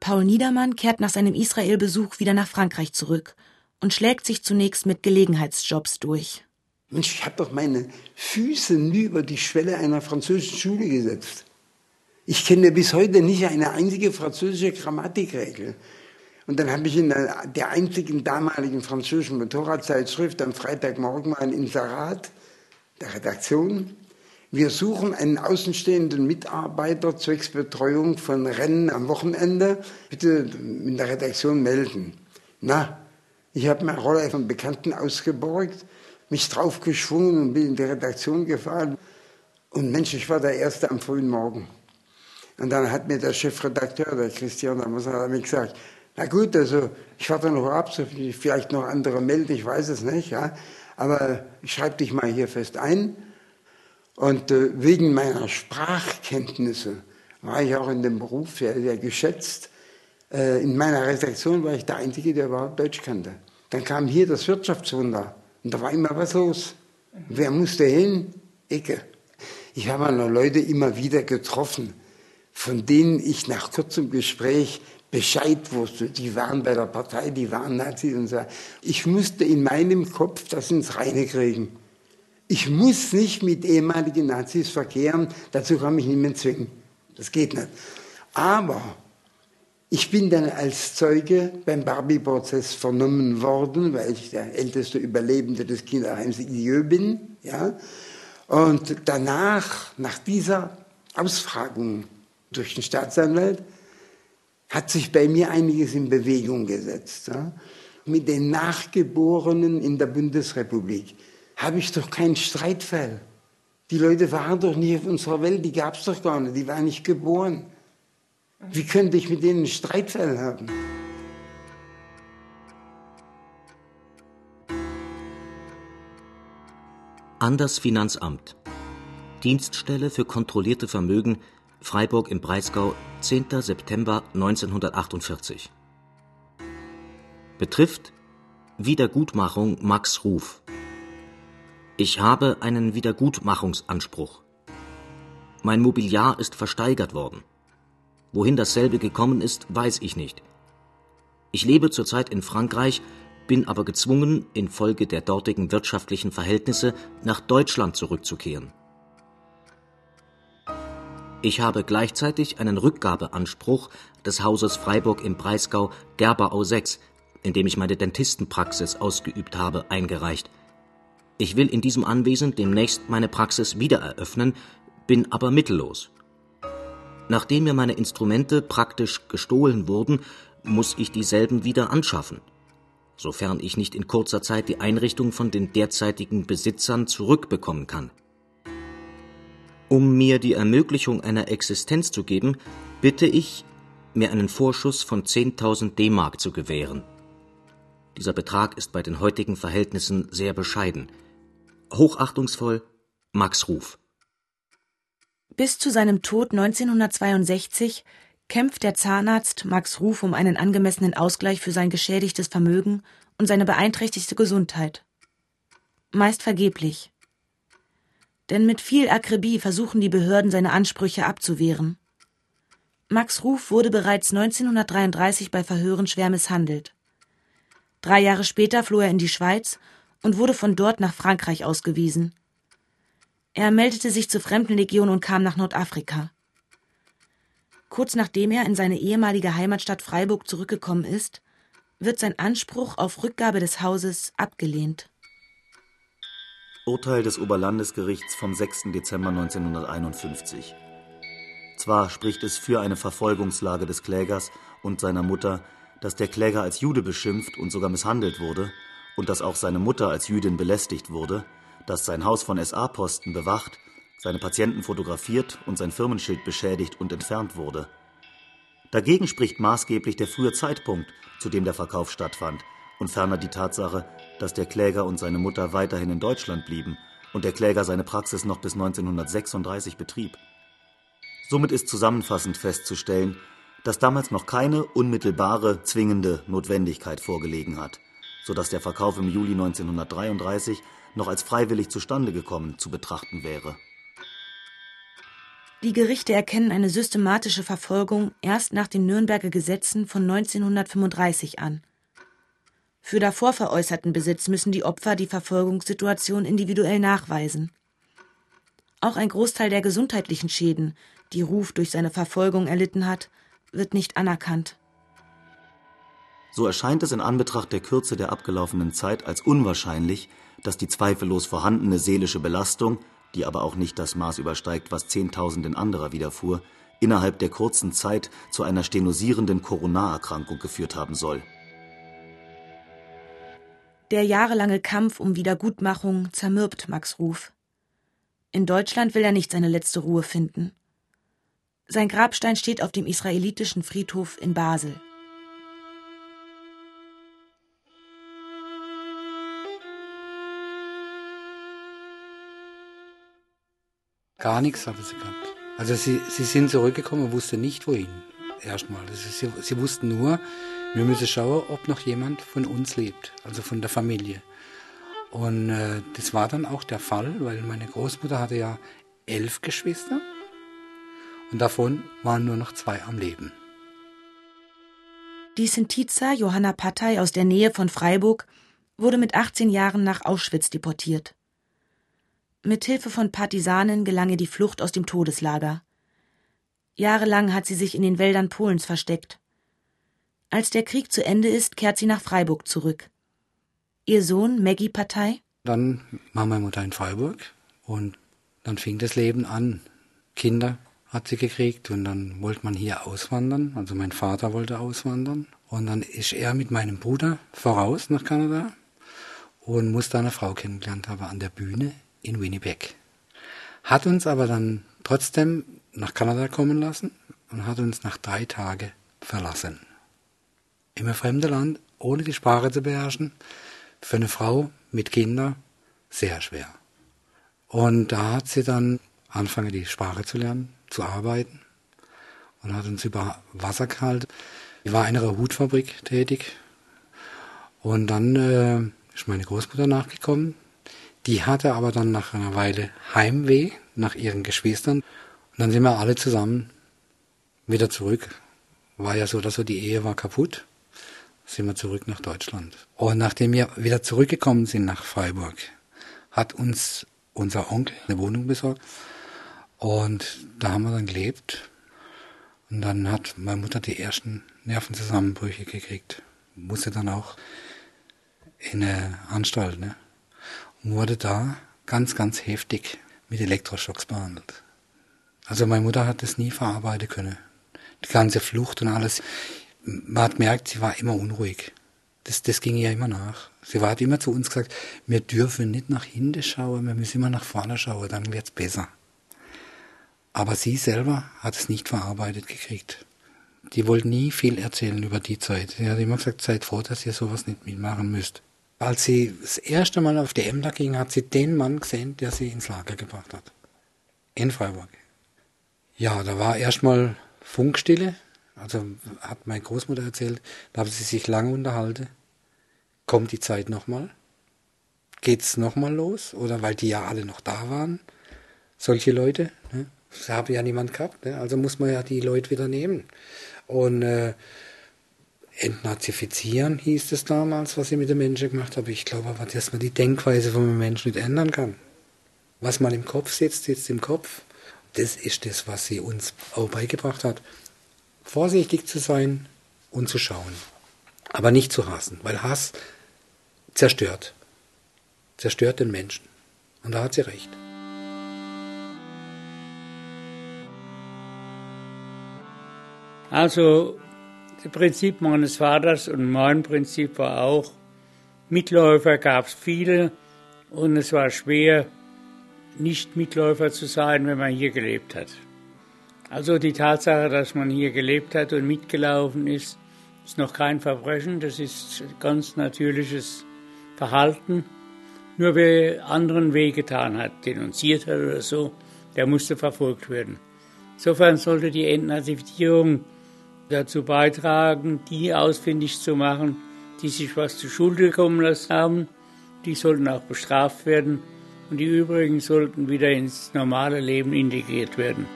Paul Niedermann kehrt nach seinem Israel-Besuch wieder nach Frankreich zurück und schlägt sich zunächst mit Gelegenheitsjobs durch. Mensch, ich habe doch meine Füße nie über die Schwelle einer französischen Schule gesetzt. Ich kenne bis heute nicht eine einzige französische Grammatikregel. Und dann habe ich in der, einzigen damaligen französischen Motorradzeitschrift am Freitagmorgen mal ein Inserat der Redaktion. Wir suchen einen außenstehenden Mitarbeiter zwecks Betreuung von Rennen am Wochenende. Bitte in der Redaktion melden. Na, ich habe meine Rolle von Bekannten ausgeborgt mich draufgeschwungen und bin in die Redaktion gefahren. Und Mensch, ich war der Erste am frühen Morgen. Und dann hat mir der Chefredakteur, der Christian Amos, hat mir gesagt, na gut, also ich warte noch ab, so vielleicht noch andere melden, ich weiß es nicht, ja. Aber ich schreibe dich mal hier fest ein. Und äh, wegen meiner Sprachkenntnisse war ich auch in dem Beruf sehr, sehr geschätzt. Äh, in meiner Redaktion war ich der Einzige, der überhaupt Deutsch kannte. Dann kam hier das Wirtschaftswunder. Und da war immer was los. Wer musste hin? Ecke. Ich habe noch Leute immer wieder getroffen. von denen ich nach kurzem Gespräch Bescheid wusste, die waren bei der Partei, die waren Nazis und so. Ich musste in meinem Kopf das ins Reine kriegen. Ich muss nicht mit ehemaligen Nazis verkehren, dazu kann mich niemand zwingen. Das geht nicht. Aber ich bin dann als Zeuge beim Barbie-Prozess vernommen worden, weil ich der älteste Überlebende des Kinderheims Ilieu bin. Ja? Und danach, nach dieser Ausfragung durch den Staatsanwalt, hat sich bei mir einiges in Bewegung gesetzt. Ja? Mit den Nachgeborenen in der Bundesrepublik habe ich doch keinen Streitfall. Die Leute waren doch nicht auf unserer Welt, die gab es doch gar nicht, die waren nicht geboren. Wie könnte ich mit denen einen Streitfall haben? Anders Finanzamt. Dienststelle für kontrollierte Vermögen Freiburg im Breisgau 10. September 1948. Betrifft Wiedergutmachung Max Ruf. Ich habe einen Wiedergutmachungsanspruch. Mein Mobiliar ist versteigert worden. Wohin dasselbe gekommen ist, weiß ich nicht. Ich lebe zurzeit in Frankreich, bin aber gezwungen, infolge der dortigen wirtschaftlichen Verhältnisse nach Deutschland zurückzukehren. Ich habe gleichzeitig einen Rückgabeanspruch des Hauses Freiburg im Breisgau Gerberau 6, in dem ich meine Dentistenpraxis ausgeübt habe, eingereicht. Ich will in diesem Anwesen demnächst meine Praxis wieder eröffnen, bin aber mittellos. Nachdem mir meine Instrumente praktisch gestohlen wurden, muss ich dieselben wieder anschaffen, sofern ich nicht in kurzer Zeit die Einrichtung von den derzeitigen Besitzern zurückbekommen kann. Um mir die Ermöglichung einer Existenz zu geben, bitte ich, mir einen Vorschuss von 10.000 D-Mark zu gewähren. Dieser Betrag ist bei den heutigen Verhältnissen sehr bescheiden. Hochachtungsvoll Max Ruf. Bis zu seinem Tod 1962 kämpft der Zahnarzt Max Ruf um einen angemessenen Ausgleich für sein geschädigtes Vermögen und seine beeinträchtigte Gesundheit. Meist vergeblich. Denn mit viel Akribie versuchen die Behörden seine Ansprüche abzuwehren. Max Ruf wurde bereits 1933 bei Verhören schwer misshandelt. Drei Jahre später floh er in die Schweiz und wurde von dort nach Frankreich ausgewiesen. Er meldete sich zur Fremdenlegion und kam nach Nordafrika. Kurz nachdem er in seine ehemalige Heimatstadt Freiburg zurückgekommen ist, wird sein Anspruch auf Rückgabe des Hauses abgelehnt. Urteil des Oberlandesgerichts vom 6. Dezember 1951. Zwar spricht es für eine Verfolgungslage des Klägers und seiner Mutter, dass der Kläger als Jude beschimpft und sogar misshandelt wurde und dass auch seine Mutter als Jüdin belästigt wurde, dass sein Haus von SA-Posten bewacht, seine Patienten fotografiert und sein Firmenschild beschädigt und entfernt wurde. Dagegen spricht maßgeblich der frühe Zeitpunkt, zu dem der Verkauf stattfand, und ferner die Tatsache, dass der Kläger und seine Mutter weiterhin in Deutschland blieben und der Kläger seine Praxis noch bis 1936 betrieb. Somit ist zusammenfassend festzustellen, dass damals noch keine unmittelbare, zwingende Notwendigkeit vorgelegen hat, so dass der Verkauf im Juli 1933 noch als freiwillig zustande gekommen zu betrachten wäre. Die Gerichte erkennen eine systematische Verfolgung erst nach den Nürnberger Gesetzen von 1935 an. Für davor veräußerten Besitz müssen die Opfer die Verfolgungssituation individuell nachweisen. Auch ein Großteil der gesundheitlichen Schäden, die Ruf durch seine Verfolgung erlitten hat, wird nicht anerkannt. So erscheint es in Anbetracht der Kürze der abgelaufenen Zeit als unwahrscheinlich, dass die zweifellos vorhandene seelische Belastung, die aber auch nicht das Maß übersteigt, was Zehntausenden anderer widerfuhr, innerhalb der kurzen Zeit zu einer stenosierenden Koronarerkrankung geführt haben soll. Der jahrelange Kampf um Wiedergutmachung zermürbt Max Ruf. In Deutschland will er nicht seine letzte Ruhe finden. Sein Grabstein steht auf dem israelitischen Friedhof in Basel. Gar nichts hatte sie gehabt. Also sie, sie sind zurückgekommen und wussten nicht wohin. Erstmal. Sie, sie wussten nur, wir müssen schauen, ob noch jemand von uns lebt, also von der Familie. Und äh, das war dann auch der Fall, weil meine Großmutter hatte ja elf Geschwister und davon waren nur noch zwei am Leben. Die Sintiza Johanna Pattei aus der Nähe von Freiburg wurde mit 18 Jahren nach Auschwitz deportiert. Mit Hilfe von Partisanen gelang ihr die Flucht aus dem Todeslager. Jahrelang hat sie sich in den Wäldern Polens versteckt. Als der Krieg zu Ende ist, kehrt sie nach Freiburg zurück. Ihr Sohn Maggie Partei? Dann war meine Mutter in Freiburg und dann fing das Leben an. Kinder hat sie gekriegt und dann wollte man hier auswandern. Also mein Vater wollte auswandern. Und dann ist er mit meinem Bruder voraus nach Kanada und musste eine Frau kennengelernt haben an der Bühne in Winnipeg. Hat uns aber dann trotzdem nach Kanada kommen lassen und hat uns nach drei Tagen verlassen. Im fremden Land, ohne die Sprache zu beherrschen, für eine Frau mit Kindern sehr schwer. Und da hat sie dann angefangen, die Sprache zu lernen, zu arbeiten und hat uns über Wasser gehalten. Ich war in einer Hutfabrik tätig und dann äh, ist meine Großmutter nachgekommen. Die hatte aber dann nach einer Weile Heimweh nach ihren Geschwistern. Und dann sind wir alle zusammen wieder zurück. War ja so, dass so die Ehe war kaputt. Sind wir zurück nach Deutschland. Und nachdem wir wieder zurückgekommen sind nach Freiburg, hat uns unser Onkel eine Wohnung besorgt. Und da haben wir dann gelebt. Und dann hat meine Mutter die ersten Nervenzusammenbrüche gekriegt. Musste dann auch in eine Anstalt, ne? Und wurde da ganz, ganz heftig mit Elektroschocks behandelt. Also meine Mutter hat das nie verarbeiten können. Die ganze Flucht und alles. Man hat gemerkt, sie war immer unruhig. Das, das ging ihr immer nach. Sie hat immer zu uns gesagt, wir dürfen nicht nach hinten schauen, wir müssen immer nach vorne schauen, dann wird's besser. Aber sie selber hat es nicht verarbeitet gekriegt. Die wollte nie viel erzählen über die Zeit. Sie hat immer gesagt, seid froh, dass ihr sowas nicht mitmachen müsst. Als sie das erste Mal auf die Ämter ging, hat sie den Mann gesehen, der sie ins Lager gebracht hat. In Freiburg. Ja, da war erstmal Funkstille. Also hat meine Großmutter erzählt, da haben sie sich lange unterhalten. Kommt die Zeit nochmal? Geht's nochmal los? Oder weil die ja alle noch da waren? Solche Leute. Ne? Das habe ja niemand gehabt. Ne? Also muss man ja die Leute wieder nehmen. Und äh, entnazifizieren hieß es damals, was ich mit den Menschen gemacht habe. Ich glaube aber, dass man die Denkweise von einem Menschen nicht ändern kann. Was man im Kopf sitzt, sitzt im Kopf. Das ist das, was sie uns auch beigebracht hat. Vorsichtig zu sein und zu schauen. Aber nicht zu hassen, weil Hass zerstört. Zerstört den Menschen. Und da hat sie recht. Also das Prinzip meines Vaters und mein Prinzip war auch, Mitläufer gab es viele und es war schwer, nicht Mitläufer zu sein, wenn man hier gelebt hat. Also die Tatsache, dass man hier gelebt hat und mitgelaufen ist, ist noch kein Verbrechen, das ist ganz natürliches Verhalten. Nur wer anderen wehgetan hat, denunziert hat oder so, der musste verfolgt werden. Insofern sollte die Entnazifizierung dazu beitragen, die ausfindig zu machen, die sich was zu Schulde kommen lassen haben. Die sollten auch bestraft werden und die übrigen sollten wieder ins normale Leben integriert werden.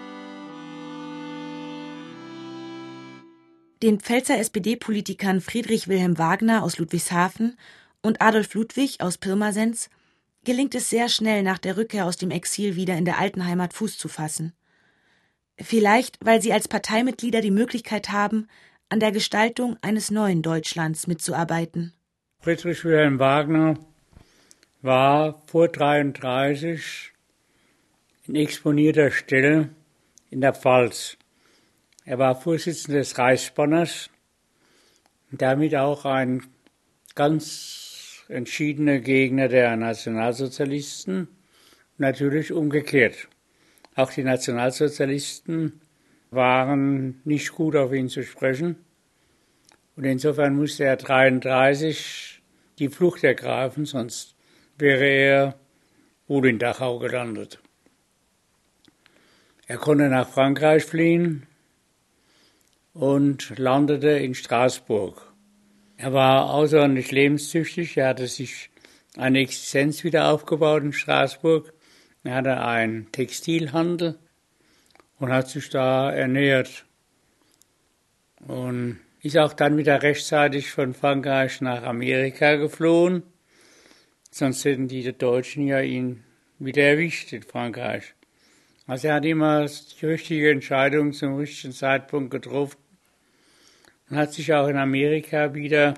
Den Pfälzer SPD-Politikern Friedrich Wilhelm Wagner aus Ludwigshafen und Adolf Ludwig aus Pirmasens gelingt es sehr schnell nach der Rückkehr aus dem Exil wieder in der alten Heimat Fuß zu fassen. Vielleicht, weil sie als Parteimitglieder die Möglichkeit haben, an der Gestaltung eines neuen Deutschlands mitzuarbeiten. Friedrich Wilhelm Wagner war vor 33 in exponierter Stelle in der Pfalz. Er war Vorsitzender des Reichsbanners und damit auch ein ganz entschiedener Gegner der Nationalsozialisten, natürlich umgekehrt. Auch die Nationalsozialisten waren nicht gut auf ihn zu sprechen. Und insofern musste er 33 die Flucht ergreifen, sonst wäre er wohl in Dachau gelandet. Er konnte nach Frankreich fliehen und landete in Straßburg. Er war außerordentlich lebenstüchtig, er hatte sich eine Existenz wieder aufgebaut in Straßburg er hatte einen Textilhandel und hat sich da ernährt. Und ist auch dann wieder rechtzeitig von Frankreich nach Amerika geflohen. Sonst hätten die Deutschen ja ihn wieder erwischt in Frankreich. Also er hat immer die richtige Entscheidung zum richtigen Zeitpunkt getroffen und hat sich auch in Amerika wieder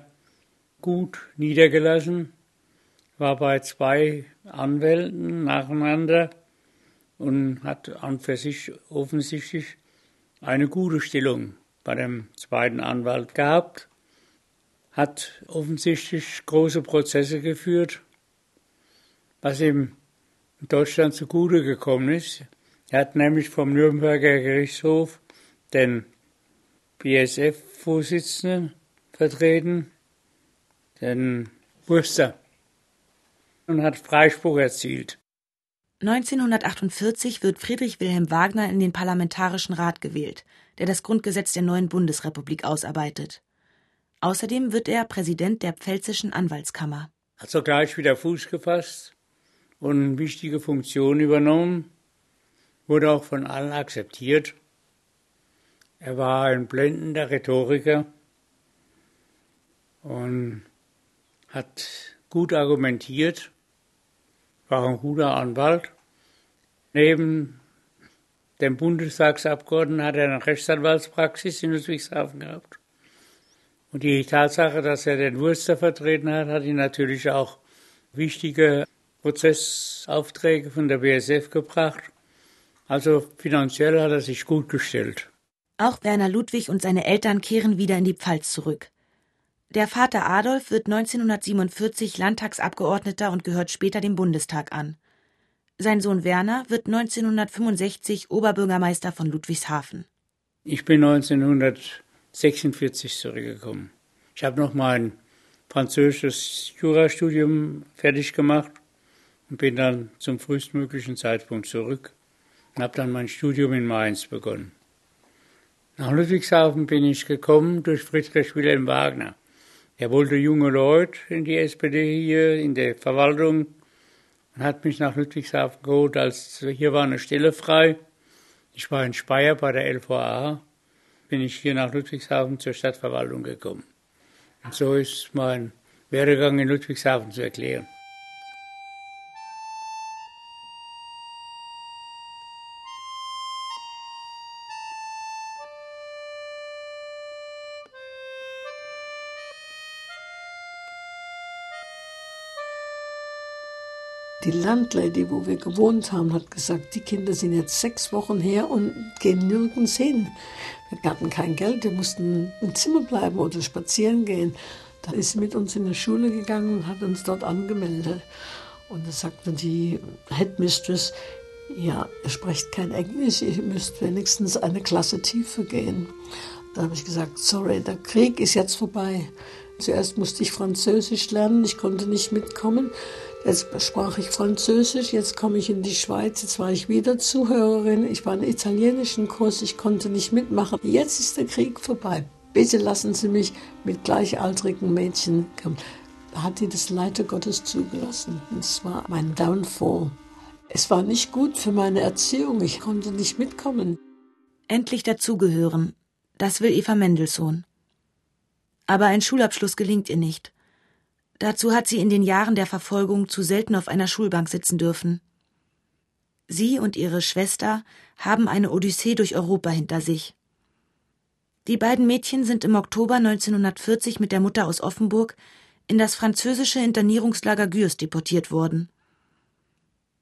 gut niedergelassen, war bei zwei Anwälten nacheinander und hat an für sich offensichtlich eine gute Stellung bei dem zweiten Anwalt gehabt, hat offensichtlich große Prozesse geführt, was ihm in Deutschland zugute gekommen ist. Er hat nämlich vom Nürnberger Gerichtshof den BSF-Vorsitzenden vertreten, den Wurster, und hat Freispruch erzielt. 1948 wird Friedrich Wilhelm Wagner in den Parlamentarischen Rat gewählt, der das Grundgesetz der neuen Bundesrepublik ausarbeitet. Außerdem wird er Präsident der Pfälzischen Anwaltskammer. Hat sogleich wieder Fuß gefasst und wichtige Funktionen übernommen, wurde auch von allen akzeptiert. Er war ein blendender Rhetoriker und hat gut argumentiert, war ein guter Anwalt. Neben dem Bundestagsabgeordneten hat er eine Rechtsanwaltspraxis in Ludwigshafen gehabt. Und die Tatsache, dass er den Wurster vertreten hat, hat ihn natürlich auch wichtige Prozessaufträge von der BSF gebracht. Also finanziell hat er sich gut gestellt. Auch Werner Ludwig und seine Eltern kehren wieder in die Pfalz zurück. Der Vater Adolf wird 1947 Landtagsabgeordneter und gehört später dem Bundestag an. Sein Sohn Werner wird 1965 Oberbürgermeister von Ludwigshafen. Ich bin 1946 zurückgekommen. Ich habe noch mein französisches Jurastudium fertig gemacht und bin dann zum frühestmöglichen Zeitpunkt zurück und habe dann mein Studium in Mainz begonnen. Nach Ludwigshafen bin ich gekommen durch Friedrich Wilhelm Wagner. Er wollte junge Leute in die SPD hier, in der Verwaltung, und hat mich nach Ludwigshafen geholt, als hier war eine Stelle frei. Ich war in Speyer bei der LVA, bin ich hier nach Ludwigshafen zur Stadtverwaltung gekommen. Und so ist mein Werdegang in Ludwigshafen zu erklären. Die Landlady, wo wir gewohnt haben, hat gesagt, die Kinder sind jetzt sechs Wochen her und gehen nirgends hin. Wir hatten kein Geld, wir mussten im Zimmer bleiben oder spazieren gehen. Da ist sie mit uns in die Schule gegangen und hat uns dort angemeldet. Und da sagte die Headmistress, ja, ihr sprecht kein Englisch, ihr müsst wenigstens eine Klasse tiefer gehen. Da habe ich gesagt, sorry, der Krieg ist jetzt vorbei. Zuerst musste ich Französisch lernen, ich konnte nicht mitkommen. Jetzt sprach ich Französisch, jetzt komme ich in die Schweiz, jetzt war ich wieder Zuhörerin, ich war in italienischen Kurs, ich konnte nicht mitmachen. Jetzt ist der Krieg vorbei. Bitte lassen Sie mich mit gleichaltrigen Mädchen kommen. Da hat die das Leiter Gottes zugelassen. Das war mein Downfall. Es war nicht gut für meine Erziehung, ich konnte nicht mitkommen. Endlich dazugehören, das will Eva Mendelssohn. Aber ein Schulabschluss gelingt ihr nicht. Dazu hat sie in den Jahren der Verfolgung zu selten auf einer Schulbank sitzen dürfen. Sie und ihre Schwester haben eine Odyssee durch Europa hinter sich. Die beiden Mädchen sind im Oktober 1940 mit der Mutter aus Offenburg in das französische Internierungslager Gürs deportiert worden.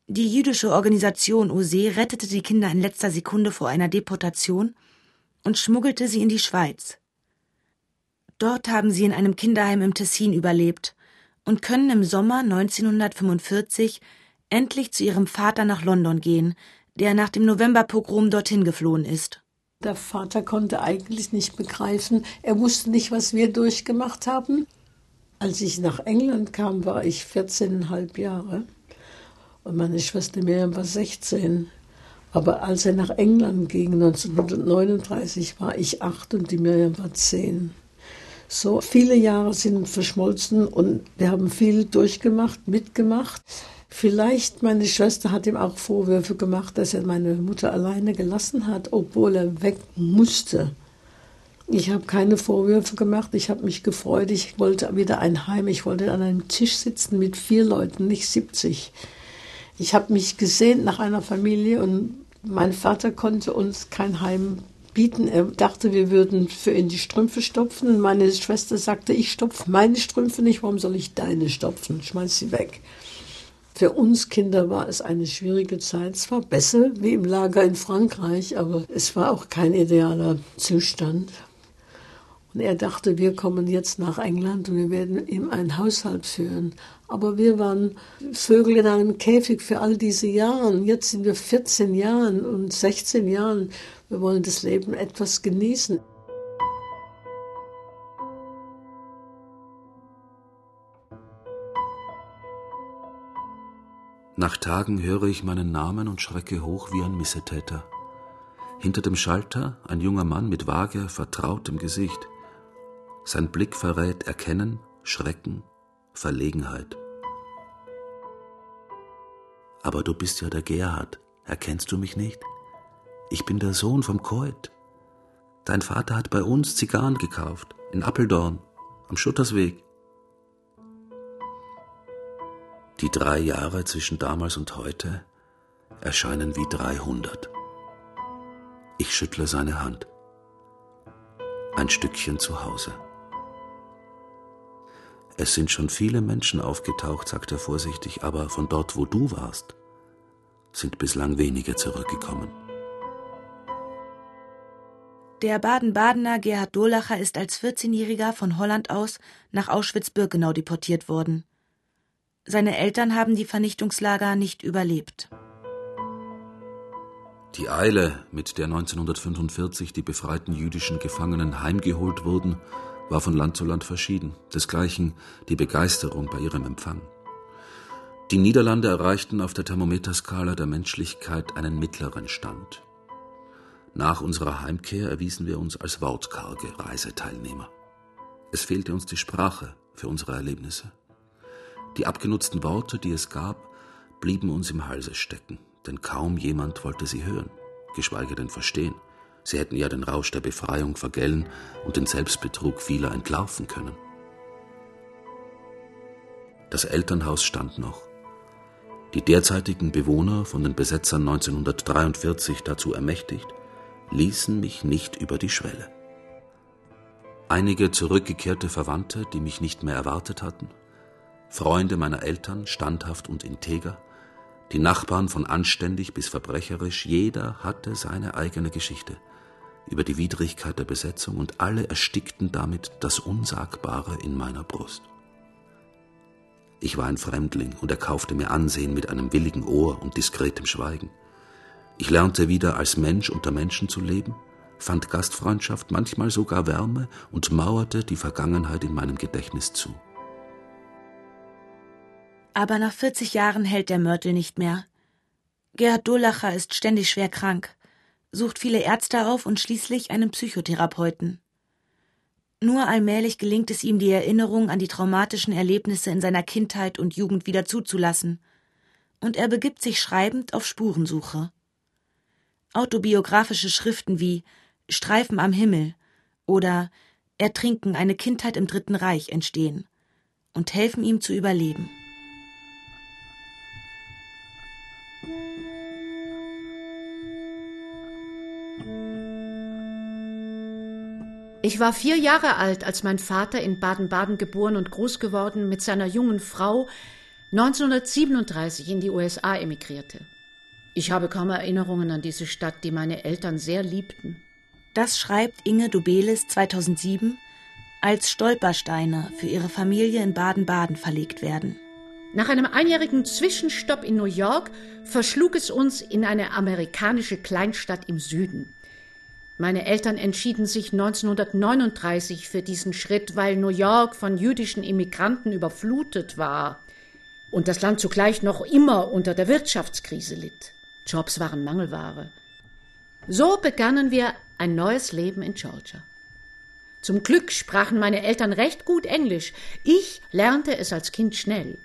Die jüdische Organisation OSE rettete die Kinder in letzter Sekunde vor einer Deportation und schmuggelte sie in die Schweiz. Dort haben sie in einem Kinderheim im Tessin überlebt und können im Sommer 1945 endlich zu ihrem Vater nach London gehen, der nach dem Novemberpogrom dorthin geflohen ist. Der Vater konnte eigentlich nicht begreifen, er wusste nicht, was wir durchgemacht haben. Als ich nach England kam, war ich 14,5 Jahre und meine Schwester Miriam war 16. Aber als er nach England ging, 1939, war ich acht und die Miriam war zehn. So viele Jahre sind verschmolzen und wir haben viel durchgemacht, mitgemacht. Vielleicht meine Schwester hat ihm auch Vorwürfe gemacht, dass er meine Mutter alleine gelassen hat, obwohl er weg musste. Ich habe keine Vorwürfe gemacht, ich habe mich gefreut, ich wollte wieder ein Heim, ich wollte an einem Tisch sitzen mit vier Leuten, nicht 70. Ich habe mich gesehnt nach einer Familie und mein Vater konnte uns kein Heim bieten. Er dachte, wir würden für ihn die Strümpfe stopfen. Und meine Schwester sagte, ich stopfe meine Strümpfe nicht, warum soll ich deine stopfen? Schmeiß sie weg. Für uns Kinder war es eine schwierige Zeit. Es war besser wie im Lager in Frankreich, aber es war auch kein idealer Zustand. Und er dachte, wir kommen jetzt nach England und wir werden ihm einen Haushalt führen. Aber wir waren Vögel in einem Käfig für all diese Jahre. Jetzt sind wir 14 Jahren und 16 Jahren wir wollen das Leben etwas genießen. Nach Tagen höre ich meinen Namen und schrecke hoch wie ein Missetäter. Hinter dem Schalter ein junger Mann mit vage, vertrautem Gesicht. Sein Blick verrät Erkennen, Schrecken, Verlegenheit. Aber du bist ja der Gerhard, erkennst du mich nicht? Ich bin der Sohn vom Keut. Dein Vater hat bei uns Zigarren gekauft, in Appeldorn, am Schuttersweg. Die drei Jahre zwischen damals und heute erscheinen wie 300. Ich schüttle seine Hand. Ein Stückchen zu Hause. Es sind schon viele Menschen aufgetaucht, sagt er vorsichtig, aber von dort, wo du warst, sind bislang wenige zurückgekommen. Der Baden-Badener Gerhard Durlacher ist als 14-Jähriger von Holland aus nach Auschwitz-Birkenau deportiert worden. Seine Eltern haben die Vernichtungslager nicht überlebt. Die Eile, mit der 1945 die befreiten jüdischen Gefangenen heimgeholt wurden, war von Land zu Land verschieden, desgleichen die Begeisterung bei ihrem Empfang. Die Niederlande erreichten auf der Thermometerskala der Menschlichkeit einen mittleren Stand. Nach unserer Heimkehr erwiesen wir uns als wortkarge Reiseteilnehmer. Es fehlte uns die Sprache für unsere Erlebnisse. Die abgenutzten Worte, die es gab, blieben uns im Halse stecken, denn kaum jemand wollte sie hören, geschweige denn verstehen. Sie hätten ja den Rausch der Befreiung vergällen und den Selbstbetrug vieler entlarven können. Das Elternhaus stand noch. Die derzeitigen Bewohner, von den Besetzern 1943 dazu ermächtigt, ließen mich nicht über die Schwelle. Einige zurückgekehrte Verwandte, die mich nicht mehr erwartet hatten, Freunde meiner Eltern, standhaft und integer, die Nachbarn von anständig bis verbrecherisch, jeder hatte seine eigene Geschichte über die Widrigkeit der Besetzung und alle erstickten damit das Unsagbare in meiner Brust. Ich war ein Fremdling und er kaufte mir Ansehen mit einem willigen Ohr und diskretem Schweigen. Ich lernte wieder als Mensch unter Menschen zu leben, fand Gastfreundschaft, manchmal sogar Wärme und mauerte die Vergangenheit in meinem Gedächtnis zu. Aber nach 40 Jahren hält der Mörtel nicht mehr. Gerhard Durlacher ist ständig schwer krank, sucht viele Ärzte auf und schließlich einen Psychotherapeuten. Nur allmählich gelingt es ihm, die Erinnerung an die traumatischen Erlebnisse in seiner Kindheit und Jugend wieder zuzulassen, und er begibt sich schreibend auf Spurensuche. Autobiografische Schriften wie Streifen am Himmel oder Ertrinken eine Kindheit im Dritten Reich entstehen und helfen ihm zu überleben. Ich war vier Jahre alt, als mein Vater in Baden-Baden geboren und groß geworden mit seiner jungen Frau 1937 in die USA emigrierte. Ich habe kaum Erinnerungen an diese Stadt, die meine Eltern sehr liebten. Das schreibt Inge Dubelis 2007, als Stolpersteine für ihre Familie in Baden-Baden verlegt werden. Nach einem einjährigen Zwischenstopp in New York verschlug es uns in eine amerikanische Kleinstadt im Süden. Meine Eltern entschieden sich 1939 für diesen Schritt, weil New York von jüdischen Immigranten überflutet war und das Land zugleich noch immer unter der Wirtschaftskrise litt. Jobs waren Mangelware. So begannen wir ein neues Leben in Georgia. Zum Glück sprachen meine Eltern recht gut Englisch. Ich lernte es als Kind schnell.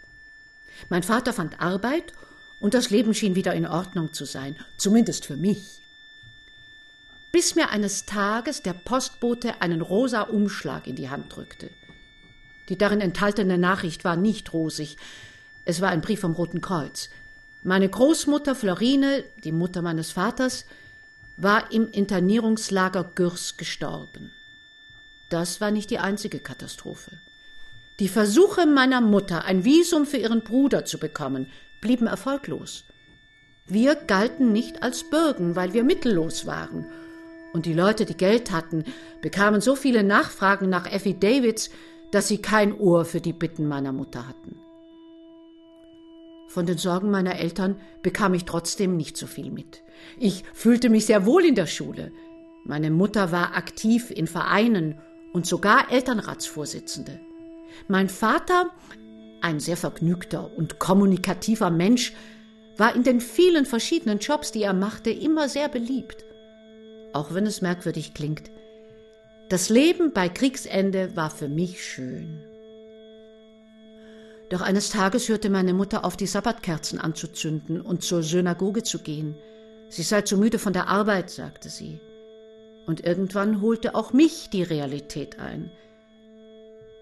Mein Vater fand Arbeit und das Leben schien wieder in Ordnung zu sein, zumindest für mich. Bis mir eines Tages der Postbote einen rosa Umschlag in die Hand drückte. Die darin enthaltene Nachricht war nicht rosig. Es war ein Brief vom Roten Kreuz. Meine Großmutter Florine, die Mutter meines Vaters, war im Internierungslager Gürs gestorben. Das war nicht die einzige Katastrophe. Die Versuche meiner Mutter, ein Visum für ihren Bruder zu bekommen, blieben erfolglos. Wir galten nicht als Bürgen, weil wir mittellos waren. Und die Leute, die Geld hatten, bekamen so viele Nachfragen nach Effie Davids, dass sie kein Ohr für die Bitten meiner Mutter hatten. Von den Sorgen meiner Eltern bekam ich trotzdem nicht so viel mit. Ich fühlte mich sehr wohl in der Schule. Meine Mutter war aktiv in Vereinen und sogar Elternratsvorsitzende. Mein Vater, ein sehr vergnügter und kommunikativer Mensch, war in den vielen verschiedenen Jobs, die er machte, immer sehr beliebt. Auch wenn es merkwürdig klingt. Das Leben bei Kriegsende war für mich schön. Doch eines Tages hörte meine Mutter auf, die Sabbatkerzen anzuzünden und zur Synagoge zu gehen. Sie sei zu müde von der Arbeit, sagte sie. Und irgendwann holte auch mich die Realität ein.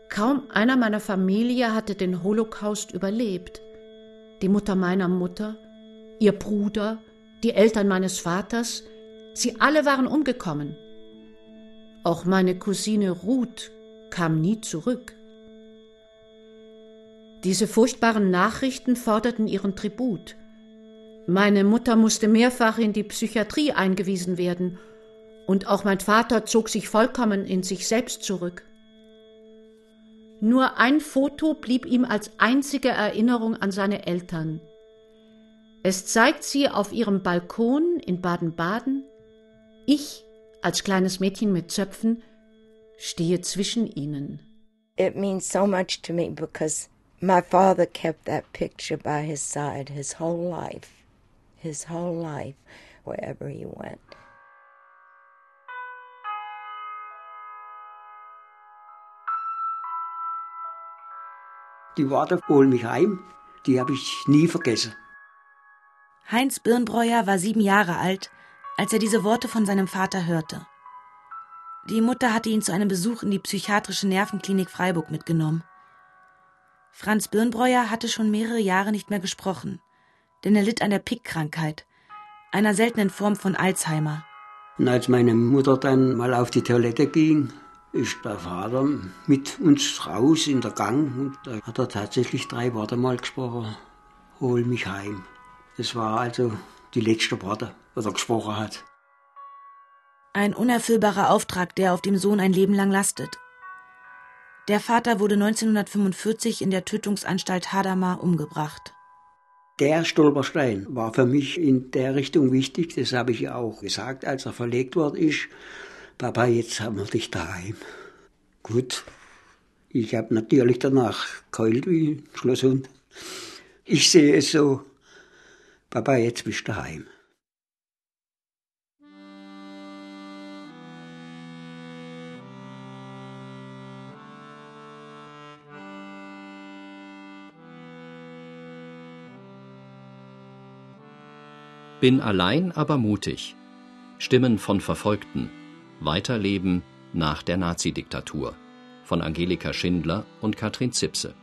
Kaum einer meiner Familie hatte den Holocaust überlebt. Die Mutter meiner Mutter, ihr Bruder, die Eltern meines Vaters, sie alle waren umgekommen. Auch meine Cousine Ruth kam nie zurück. Diese furchtbaren Nachrichten forderten ihren Tribut. Meine Mutter musste mehrfach in die Psychiatrie eingewiesen werden, und auch mein Vater zog sich vollkommen in sich selbst zurück. Nur ein Foto blieb ihm als einzige Erinnerung an seine Eltern. Es zeigt sie auf ihrem Balkon in Baden-Baden. Ich, als kleines Mädchen mit Zöpfen, stehe zwischen ihnen. It means so much to me because my father kept that picture by his side his whole life, his whole life, wherever he went. Die Worte Hol mich heim, die habe ich nie vergessen. Heinz Birnbreuer war sieben Jahre alt, als er diese Worte von seinem Vater hörte. Die Mutter hatte ihn zu einem Besuch in die psychiatrische Nervenklinik Freiburg mitgenommen. Franz Birnbreuer hatte schon mehrere Jahre nicht mehr gesprochen, denn er litt an der Pick-Krankheit, einer seltenen Form von Alzheimer. Und als meine Mutter dann mal auf die Toilette ging, ist der Vater mit uns raus in der Gang und da hat er tatsächlich drei Worte mal gesprochen. Hol mich heim. Das war also die letzte Worte, was er gesprochen hat. Ein unerfüllbarer Auftrag, der auf dem Sohn ein Leben lang lastet. Der Vater wurde 1945 in der Tötungsanstalt Hadamar umgebracht. Der Stolperstein war für mich in der Richtung wichtig, das habe ich ja auch gesagt, als er verlegt worden ist. Papa, jetzt haben wir dich daheim. Gut, ich habe natürlich danach geheult wie ein Schlosshund. Ich sehe es so, Papa, jetzt bist du daheim. Bin allein, aber mutig. Stimmen von Verfolgten. Weiterleben nach der Nazidiktatur von Angelika Schindler und Katrin Zipse.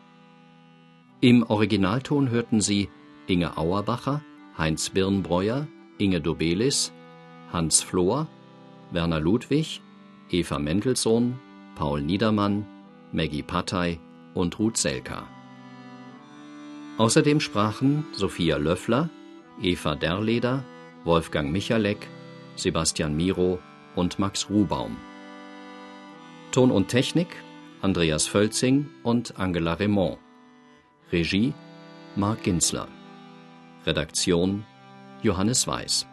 Im Originalton hörten Sie Inge Auerbacher, Heinz Birnbreuer, Inge Dobelis, Hans Flohr, Werner Ludwig, Eva Mendelssohn, Paul Niedermann, Maggie Pattei und Ruth Selka. Außerdem sprachen Sophia Löffler, Eva Derleder, Wolfgang Michalek, Sebastian Miro und Max Rubaum. Ton und Technik Andreas Völzing und Angela Raymond. Regie Marc Ginsler. Redaktion Johannes Weiß.